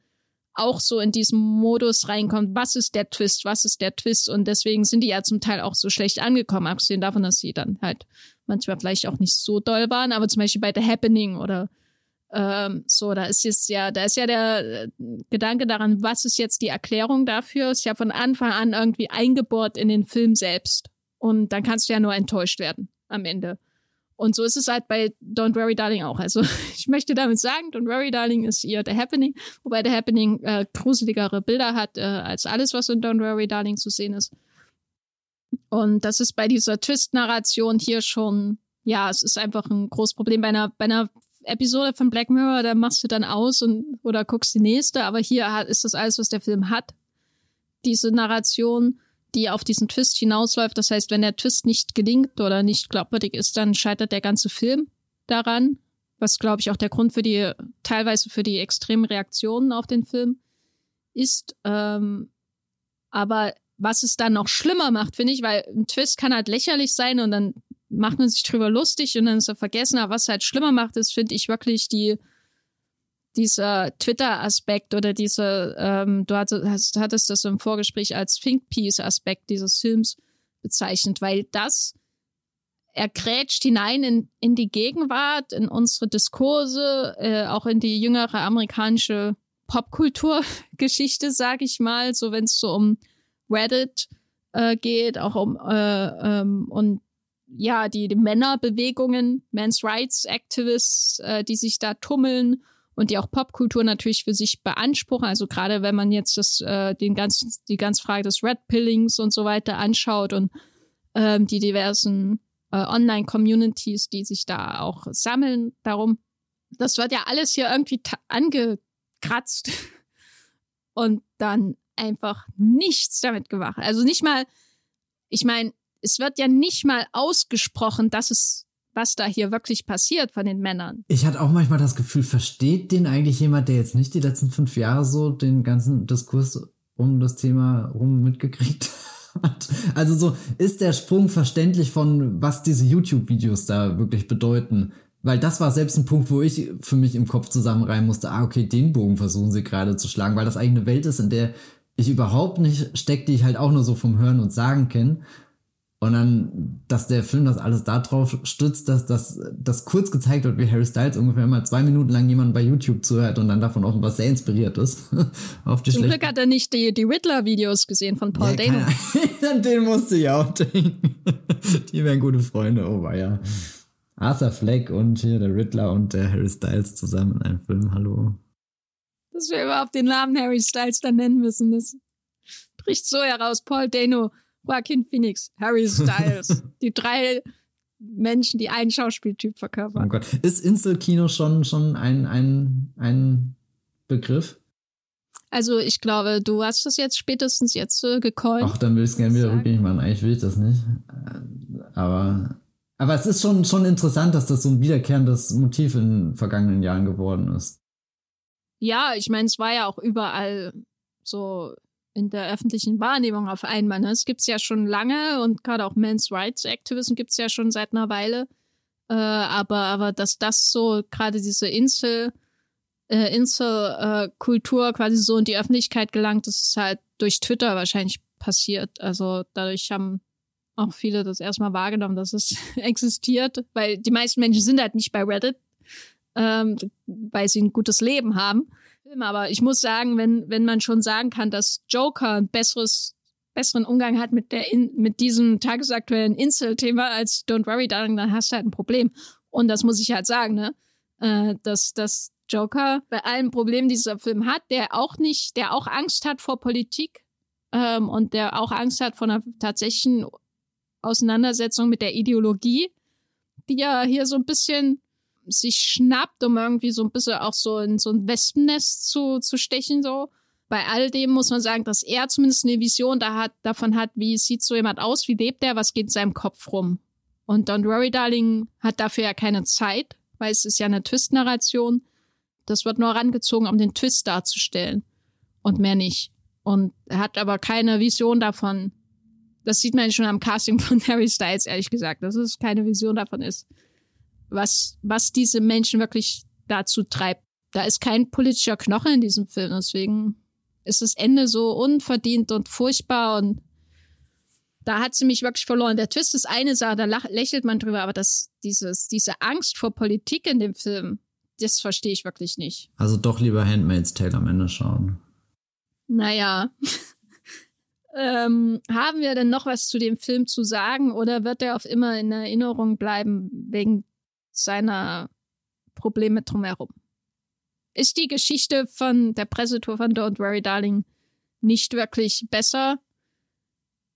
S2: auch so in diesen Modus reinkommt, was ist der Twist, was ist der Twist und deswegen sind die ja zum Teil auch so schlecht angekommen, abgesehen davon, dass sie dann halt manchmal vielleicht auch nicht so doll waren, aber zum Beispiel bei The Happening oder ähm, so, da ist jetzt ja, da ist ja der äh, Gedanke daran, was ist jetzt die Erklärung dafür, ist ja von Anfang an irgendwie eingebohrt in den Film selbst und dann kannst du ja nur enttäuscht werden am Ende. Und so ist es halt bei Don't Worry Darling auch. Also ich möchte damit sagen, Don't Worry Darling ist ihr The Happening, wobei The Happening äh, gruseligere Bilder hat äh, als alles, was in Don't Worry Darling zu sehen ist. Und das ist bei dieser Twist-Narration hier schon, ja, es ist einfach ein großes Problem. Bei einer, bei einer Episode von Black Mirror, da machst du dann aus und oder guckst die nächste, aber hier hat, ist das alles, was der Film hat. Diese Narration die auf diesen Twist hinausläuft. Das heißt, wenn der Twist nicht gelingt oder nicht glaubwürdig ist, dann scheitert der ganze Film daran. Was, glaube ich, auch der Grund für die, teilweise für die extremen Reaktionen auf den Film ist. Ähm, aber was es dann noch schlimmer macht, finde ich, weil ein Twist kann halt lächerlich sein und dann macht man sich drüber lustig und dann ist er vergessen. Aber was halt schlimmer macht, ist, finde ich, wirklich die, dieser Twitter-Aspekt oder diese, ähm, du hattest, hattest das im Vorgespräch als Think-Piece-Aspekt dieses Films bezeichnet, weil das er grätscht hinein in, in die Gegenwart, in unsere Diskurse, äh, auch in die jüngere amerikanische Popkulturgeschichte, sag ich mal, so wenn es so um Reddit äh, geht, auch um äh, ähm, und ja, die, die Männerbewegungen, Men's Rights Activists, äh, die sich da tummeln und die auch Popkultur natürlich für sich beanspruchen. Also gerade wenn man jetzt das, äh, den ganzen, die ganze Frage des Red Pillings und so weiter anschaut und ähm, die diversen äh, Online-Communities, die sich da auch sammeln, darum, das wird ja alles hier irgendwie angekratzt und dann einfach nichts damit gemacht. Also nicht mal, ich meine, es wird ja nicht mal ausgesprochen, dass es was da hier wirklich passiert von den Männern.
S1: Ich hatte auch manchmal das Gefühl, versteht den eigentlich jemand, der jetzt nicht die letzten fünf Jahre so den ganzen Diskurs um das Thema rum mitgekriegt hat? Also so, ist der Sprung verständlich von, was diese YouTube-Videos da wirklich bedeuten? Weil das war selbst ein Punkt, wo ich für mich im Kopf zusammenreihen musste, ah, okay, den Bogen versuchen sie gerade zu schlagen, weil das eigentlich eine Welt ist, in der ich überhaupt nicht stecke, die ich halt auch nur so vom Hören und Sagen kenne. Und dann, dass der Film das alles darauf stützt, dass das dass kurz gezeigt wird, wie Harry Styles ungefähr mal zwei Minuten lang jemanden bei YouTube zuhört und dann davon offenbar sehr inspiriert ist.
S2: auf die Zum Glück hat er nicht die, die Riddler-Videos gesehen von Paul ja, Dano.
S1: An den musste ich auch denken. die wären gute Freunde, oh ja. Arthur Fleck und hier der Riddler und der Harry Styles zusammen in einem Film, hallo.
S2: Dass wir überhaupt den Namen Harry Styles dann nennen müssen, das bricht so heraus. Paul Dano Joaquin Phoenix, Harry Styles, die drei Menschen, die einen Schauspieltyp verkörpern.
S1: Oh Gott. Ist Inselkino schon, schon ein, ein, ein Begriff?
S2: Also ich glaube, du hast das jetzt spätestens jetzt äh, gecallt.
S1: Ach, dann will ich es gerne wieder rückgängig machen. Eigentlich will ich das nicht. Aber, aber es ist schon, schon interessant, dass das so ein wiederkehrendes Motiv in vergangenen Jahren geworden ist.
S2: Ja, ich meine, es war ja auch überall so in der öffentlichen Wahrnehmung auf einmal. Ne? Es gibt's ja schon lange und gerade auch Men's Rights Activism gibt's ja schon seit einer Weile. Äh, aber, aber dass das so gerade diese Insel, äh, Inselkultur äh, quasi so in die Öffentlichkeit gelangt, das ist halt durch Twitter wahrscheinlich passiert. Also dadurch haben auch viele das erstmal wahrgenommen, dass es existiert, weil die meisten Menschen sind halt nicht bei Reddit, ähm, weil sie ein gutes Leben haben. Aber ich muss sagen, wenn, wenn man schon sagen kann, dass Joker ein besseres, besseren Umgang hat mit, der in, mit diesem tagesaktuellen Insel-Thema als Don't Worry Darling, dann hast du halt ein Problem. Und das muss ich halt sagen, ne? Äh, dass, dass Joker bei allen Problemen, die dieser Film hat, der auch nicht, der auch Angst hat vor Politik ähm, und der auch Angst hat vor einer tatsächlichen Auseinandersetzung mit der Ideologie, die ja hier so ein bisschen sich schnappt, um irgendwie so ein bisschen auch so in so ein Wespennest zu, zu stechen, so. Bei all dem muss man sagen, dass er zumindest eine Vision da hat, davon hat, wie sieht so jemand aus, wie lebt er, was geht in seinem Kopf rum. Und Don't Worry Darling hat dafür ja keine Zeit, weil es ist ja eine Twist-Narration. Das wird nur rangezogen, um den Twist darzustellen. Und mehr nicht. Und er hat aber keine Vision davon. Das sieht man schon am Casting von Harry Styles, ehrlich gesagt, dass es keine Vision davon ist was, was diese Menschen wirklich dazu treibt. Da ist kein politischer Knochen in diesem Film, deswegen ist das Ende so unverdient und furchtbar und da hat sie mich wirklich verloren. Der Twist ist eine Sache, da lächelt man drüber, aber das, dieses, diese Angst vor Politik in dem Film, das verstehe ich wirklich nicht.
S1: Also doch lieber Handmaid's Tale am Ende schauen.
S2: Naja. ähm, haben wir denn noch was zu dem Film zu sagen oder wird er auf immer in Erinnerung bleiben wegen seiner Probleme drumherum. Ist die Geschichte von der Pressetour von Don't Worry Darling nicht wirklich besser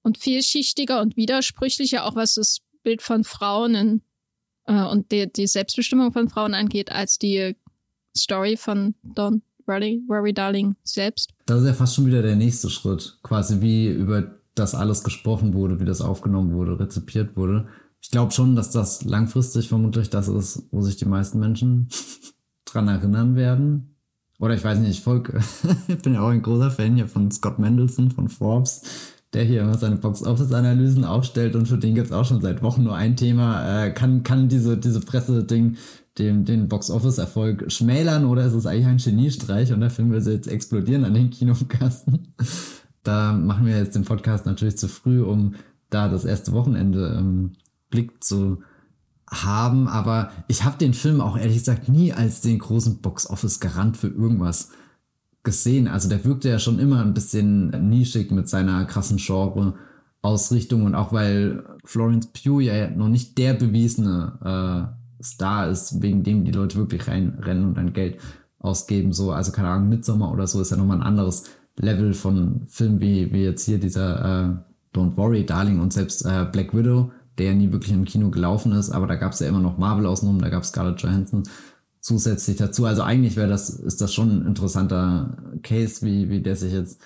S2: und vielschichtiger und widersprüchlicher, auch was das Bild von Frauen in, äh, und die, die Selbstbestimmung von Frauen angeht, als die Story von Don't Worry, Worry Darling selbst?
S1: Das ist ja fast schon wieder der nächste Schritt, quasi wie über das alles gesprochen wurde, wie das aufgenommen wurde, rezipiert wurde ich glaube schon, dass das langfristig vermutlich das ist, wo sich die meisten Menschen dran erinnern werden. Oder ich weiß nicht, ich folge, ich bin ja auch ein großer Fan hier von Scott Mendelson von Forbes, der hier immer seine Box-Office-Analysen aufstellt und für den gibt es auch schon seit Wochen nur ein Thema. Äh, kann, kann diese, diese Presse-Ding dem, den Box-Office-Erfolg schmälern oder ist es eigentlich ein Geniestreich und der Film will jetzt explodieren an den Kinokassen? Da machen wir jetzt den Podcast natürlich zu früh, um da das erste Wochenende ähm, Blick zu haben, aber ich habe den Film auch ehrlich gesagt nie als den großen Box-Office-Garant für irgendwas gesehen. Also der wirkte ja schon immer ein bisschen nischig mit seiner krassen Genre-Ausrichtung und auch weil Florence Pugh ja noch nicht der bewiesene äh, Star ist, wegen dem die Leute wirklich reinrennen und dann Geld ausgeben. So, also keine Ahnung, Midsommar oder so ist ja nochmal ein anderes Level von Film wie, wie jetzt hier dieser äh, Don't Worry, Darling und selbst äh, Black Widow der nie wirklich im Kino gelaufen ist, aber da gab es ja immer noch Marvel außenrum, da gab es Scarlett Johansson zusätzlich dazu. Also eigentlich wäre das, ist das schon ein interessanter Case, wie, wie der sich jetzt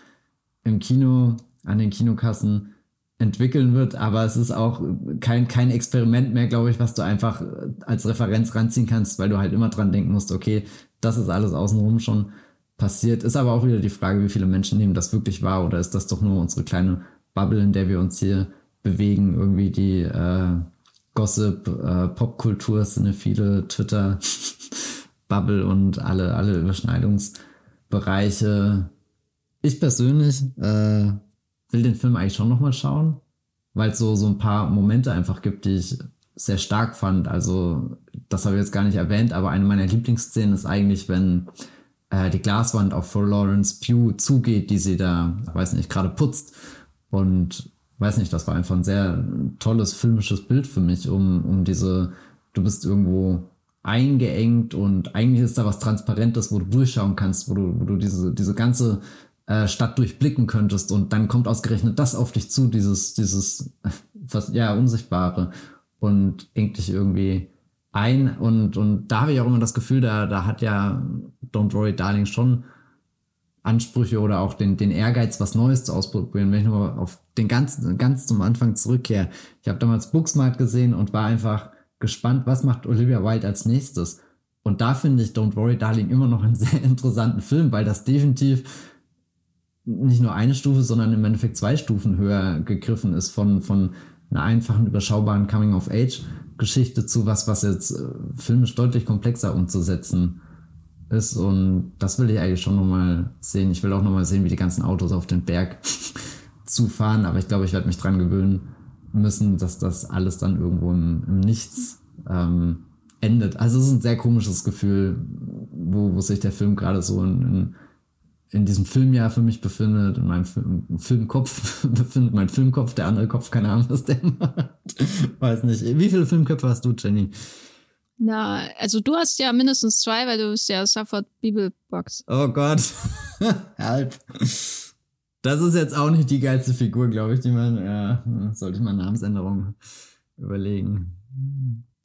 S1: im Kino, an den Kinokassen entwickeln wird, aber es ist auch kein, kein Experiment mehr, glaube ich, was du einfach als Referenz ranziehen kannst, weil du halt immer dran denken musst, okay, das ist alles außenrum schon passiert. Ist aber auch wieder die Frage, wie viele Menschen nehmen das wirklich wahr oder ist das doch nur unsere kleine Bubble, in der wir uns hier bewegen, irgendwie die äh, Gossip, äh, Popkultur, sind ja viele Twitter, Bubble und alle, alle Überschneidungsbereiche. Ich persönlich äh, will den Film eigentlich schon nochmal schauen, weil es so, so ein paar Momente einfach gibt, die ich sehr stark fand. Also, das habe ich jetzt gar nicht erwähnt, aber eine meiner Lieblingsszenen ist eigentlich, wenn äh, die Glaswand auf Florence Pugh zugeht, die sie da, weiß nicht, gerade putzt. Und weiß nicht, das war einfach ein sehr tolles filmisches Bild für mich, um, um diese, du bist irgendwo eingeengt und eigentlich ist da was Transparentes, wo du durchschauen kannst, wo du, wo du diese, diese ganze äh, Stadt durchblicken könntest und dann kommt ausgerechnet das auf dich zu, dieses, dieses, was, ja, Unsichtbare. und engt dich irgendwie ein. Und, und da habe ich auch immer das Gefühl, da, da hat ja Don't Worry Darling schon Ansprüche oder auch den, den Ehrgeiz, was Neues zu ausprobieren. Wenn ich nur auf den ganzen, ganz zum Anfang zurückkehre. Ich habe damals Booksmart gesehen und war einfach gespannt, was macht Olivia Wilde als nächstes. Und da finde ich Don't Worry Darling immer noch einen sehr interessanten Film, weil das definitiv nicht nur eine Stufe, sondern im Endeffekt zwei Stufen höher gegriffen ist von, von einer einfachen, überschaubaren Coming-of-Age-Geschichte zu was, was jetzt äh, filmisch deutlich komplexer umzusetzen ist. Und das will ich eigentlich schon nochmal sehen. Ich will auch nochmal sehen, wie die ganzen Autos auf den Berg zufahren. Aber ich glaube, ich werde mich dran gewöhnen müssen, dass das alles dann irgendwo im, im Nichts ähm, endet. Also es ist ein sehr komisches Gefühl, wo, wo sich der Film gerade so in, in, in, diesem Filmjahr für mich befindet, in meinem Film, Filmkopf befindet, mein Filmkopf, der andere Kopf, keine Ahnung, was der macht. Weiß nicht. Wie viele Filmköpfe hast du, Jenny?
S2: Na, also du hast ja mindestens zwei, weil du bist ja Suffolk Bibelbox.
S1: Oh Gott. Halb. Das ist jetzt auch nicht die geilste Figur, glaube ich, die man, ja, sollte ich mal Namensänderung überlegen.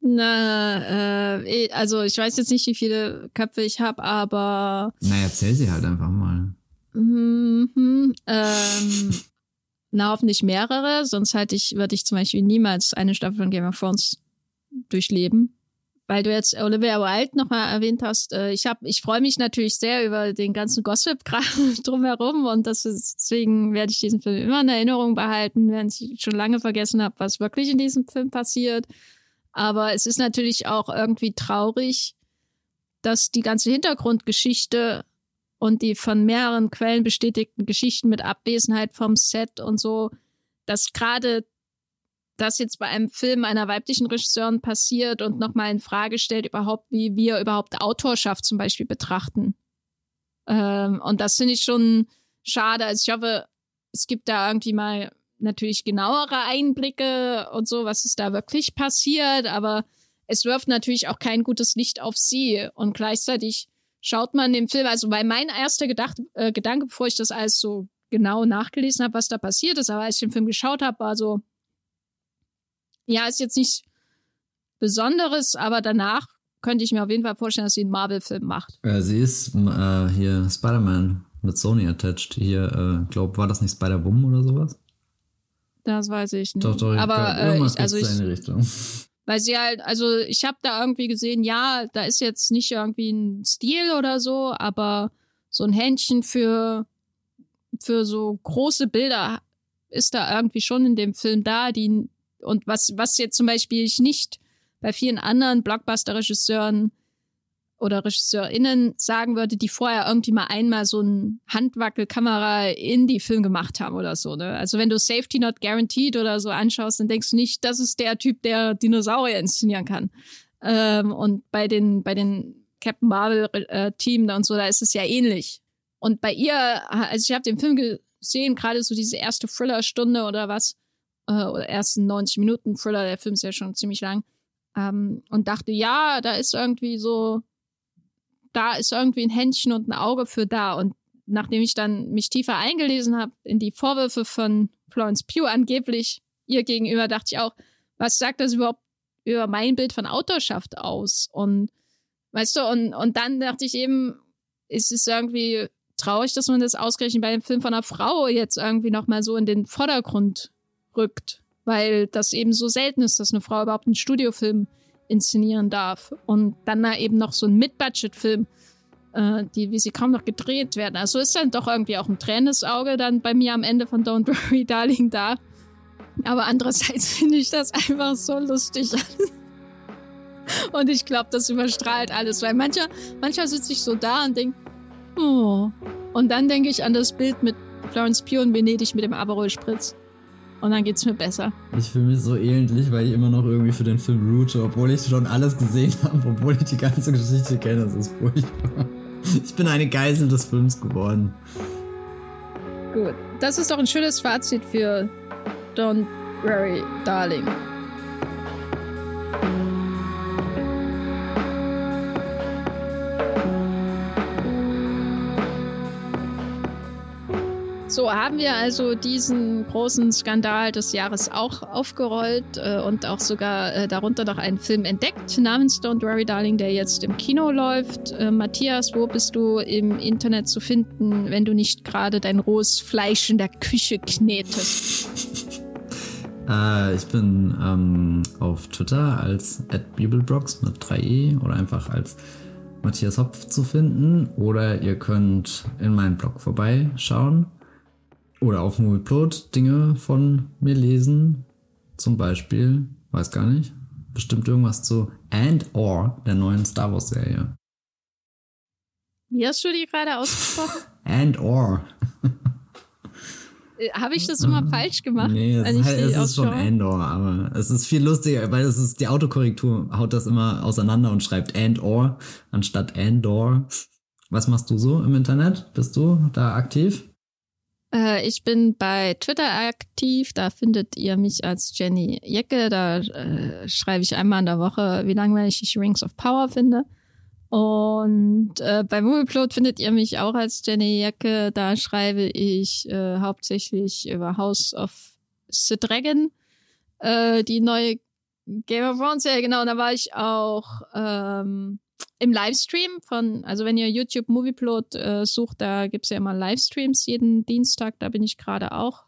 S2: Na, äh, also ich weiß jetzt nicht, wie viele Köpfe ich habe, aber.
S1: Na, erzähl sie halt einfach mal.
S2: Mhm, ähm, na, hoffentlich mehrere, sonst halt ich, würde ich zum Beispiel niemals eine Staffel von Game of Thrones durchleben weil du jetzt Olivia Wilde nochmal erwähnt hast, äh, ich habe, ich freue mich natürlich sehr über den ganzen Gossip drumherum und das ist, deswegen werde ich diesen Film immer in Erinnerung behalten, wenn ich schon lange vergessen habe, was wirklich in diesem Film passiert. Aber es ist natürlich auch irgendwie traurig, dass die ganze Hintergrundgeschichte und die von mehreren Quellen bestätigten Geschichten mit Abwesenheit vom Set und so, dass gerade das jetzt bei einem Film einer weiblichen Regisseurin passiert und nochmal in Frage stellt, überhaupt, wie wir überhaupt Autorschaft zum Beispiel betrachten. Ähm, und das finde ich schon schade. Also ich hoffe, es gibt da irgendwie mal natürlich genauere Einblicke und so, was ist da wirklich passiert, aber es wirft natürlich auch kein gutes Licht auf sie. Und gleichzeitig schaut man den Film, also weil mein erster Gedacht, äh, Gedanke, bevor ich das alles so genau nachgelesen habe, was da passiert ist, aber als ich den Film geschaut habe, war so, ja, ist jetzt nicht Besonderes, aber danach könnte ich mir auf jeden Fall vorstellen, dass sie einen Marvel-Film macht.
S1: Äh, sie ist äh, hier Spider-Man mit Sony attached. Hier, äh, glaub, war das nicht Spider-Bum oder sowas?
S2: Das weiß ich nicht.
S1: Doch, doch,
S2: aber
S1: äh,
S2: ich, also ich,
S1: Richtung.
S2: Weil sie halt, also ich habe da irgendwie gesehen, ja, da ist jetzt nicht irgendwie ein Stil oder so, aber so ein Händchen für für so große Bilder ist da irgendwie schon in dem Film da, die und was, was jetzt zum Beispiel ich nicht bei vielen anderen Blockbuster-Regisseuren oder RegisseurInnen sagen würde, die vorher irgendwie mal einmal so ein Handwackelkamera in die Film gemacht haben oder so. Ne? Also wenn du Safety Not Guaranteed oder so anschaust, dann denkst du nicht, das ist der Typ, der Dinosaurier inszenieren kann. Ähm, und bei den, bei den Captain Marvel-Team äh, und so, da ist es ja ähnlich. Und bei ihr, also ich habe den Film gesehen, gerade so diese erste Thriller-Stunde oder was, äh, oder ersten 90 Minuten Thriller, der Film ist ja schon ziemlich lang, ähm, und dachte, ja, da ist irgendwie so, da ist irgendwie ein Händchen und ein Auge für da. Und nachdem ich dann mich tiefer eingelesen habe in die Vorwürfe von Florence Pugh angeblich ihr gegenüber, dachte ich auch, was sagt das überhaupt über mein Bild von Autorschaft aus? Und weißt du, und, und dann dachte ich eben, ist es irgendwie traurig, dass man das ausgerechnet bei dem Film von einer Frau jetzt irgendwie nochmal so in den Vordergrund rückt, weil das eben so selten ist, dass eine Frau überhaupt einen Studiofilm inszenieren darf. Und dann da eben noch so ein Mid-Budget-Film, äh, wie sie kaum noch gedreht werden. Also ist dann doch irgendwie auch ein tränendes dann bei mir am Ende von Don't Worry Darling da. Aber andererseits finde ich das einfach so lustig. und ich glaube, das überstrahlt alles, weil mancher, mancher sitze ich so da und denke, oh. Und dann denke ich an das Bild mit Florence Pugh in Venedig mit dem Aperol Spritz. Und dann geht's mir besser.
S1: Ich fühle mich so elendlich, weil ich immer noch irgendwie für den Film route, obwohl ich schon alles gesehen habe, obwohl ich die ganze Geschichte kenne. Das ist furchtbar. Ich bin eine Geisel des Films geworden.
S2: Gut, das ist doch ein schönes Fazit für Don't Worry, Darling. So haben wir also diesen großen Skandal des Jahres auch aufgerollt äh, und auch sogar äh, darunter noch einen Film entdeckt namens Don't Worry Darling, der jetzt im Kino läuft. Äh, Matthias, wo bist du im Internet zu finden, wenn du nicht gerade dein rohes Fleisch in der Küche knetest?
S1: Äh, ich bin ähm, auf Twitter als @bibelbrox mit 3e oder einfach als Matthias Hopf zu finden oder ihr könnt in meinen Blog vorbeischauen oder auf Movieplot Dinge von mir lesen. Zum Beispiel, weiß gar nicht, bestimmt irgendwas zu And or der neuen Star Wars Serie.
S2: Wie hast du die gerade ausgesprochen?
S1: And or.
S2: Äh, Habe ich das immer falsch gemacht?
S1: Nee, es, ist, halt, es ist schon
S2: ausschaue?
S1: and or, aber es ist viel lustiger, weil es ist die Autokorrektur haut das immer auseinander und schreibt and or anstatt and or. Was machst du so im Internet? Bist du da aktiv?
S2: Äh, ich bin bei Twitter aktiv. Da findet ihr mich als Jenny Jecke. Da äh, schreibe ich einmal in der Woche, wie langweilig ich Rings of Power finde. Und äh, bei Movieplot findet ihr mich auch als Jenny Jecke. Da schreibe ich äh, hauptsächlich über House of the Dragon, äh, die neue Game of Thrones Serie. Genau, und da war ich auch ähm, im Livestream von, also wenn ihr YouTube Movieplot äh, sucht, da gibt's ja immer Livestreams jeden Dienstag. Da bin ich gerade auch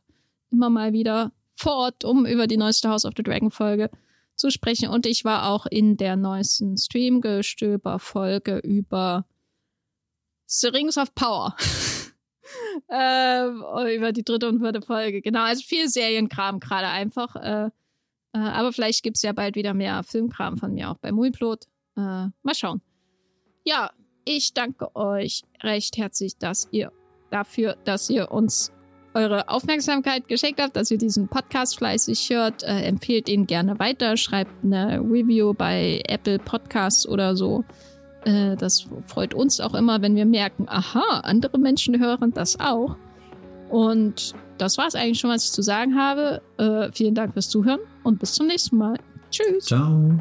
S2: immer mal wieder vor Ort, um über die neueste House of the Dragon Folge zu sprechen. Und ich war auch in der neuesten Streamgestöber-Folge über The Rings of Power. ähm, über die dritte und vierte Folge. Genau, also viel Serienkram gerade einfach. Äh, äh, aber vielleicht gibt's ja bald wieder mehr Filmkram von mir auch bei Movieplot. Äh, mal schauen. Ja, ich danke euch recht herzlich, dass ihr dafür, dass ihr uns eure Aufmerksamkeit geschenkt habt, dass ihr diesen Podcast fleißig hört. Äh, empfehlt ihn gerne weiter, schreibt eine Review bei Apple Podcasts oder so. Äh, das freut uns auch immer, wenn wir merken, aha, andere Menschen hören das auch. Und das war es eigentlich schon, was ich zu sagen habe. Äh, vielen Dank fürs Zuhören und bis zum nächsten Mal. Tschüss.
S1: Ciao.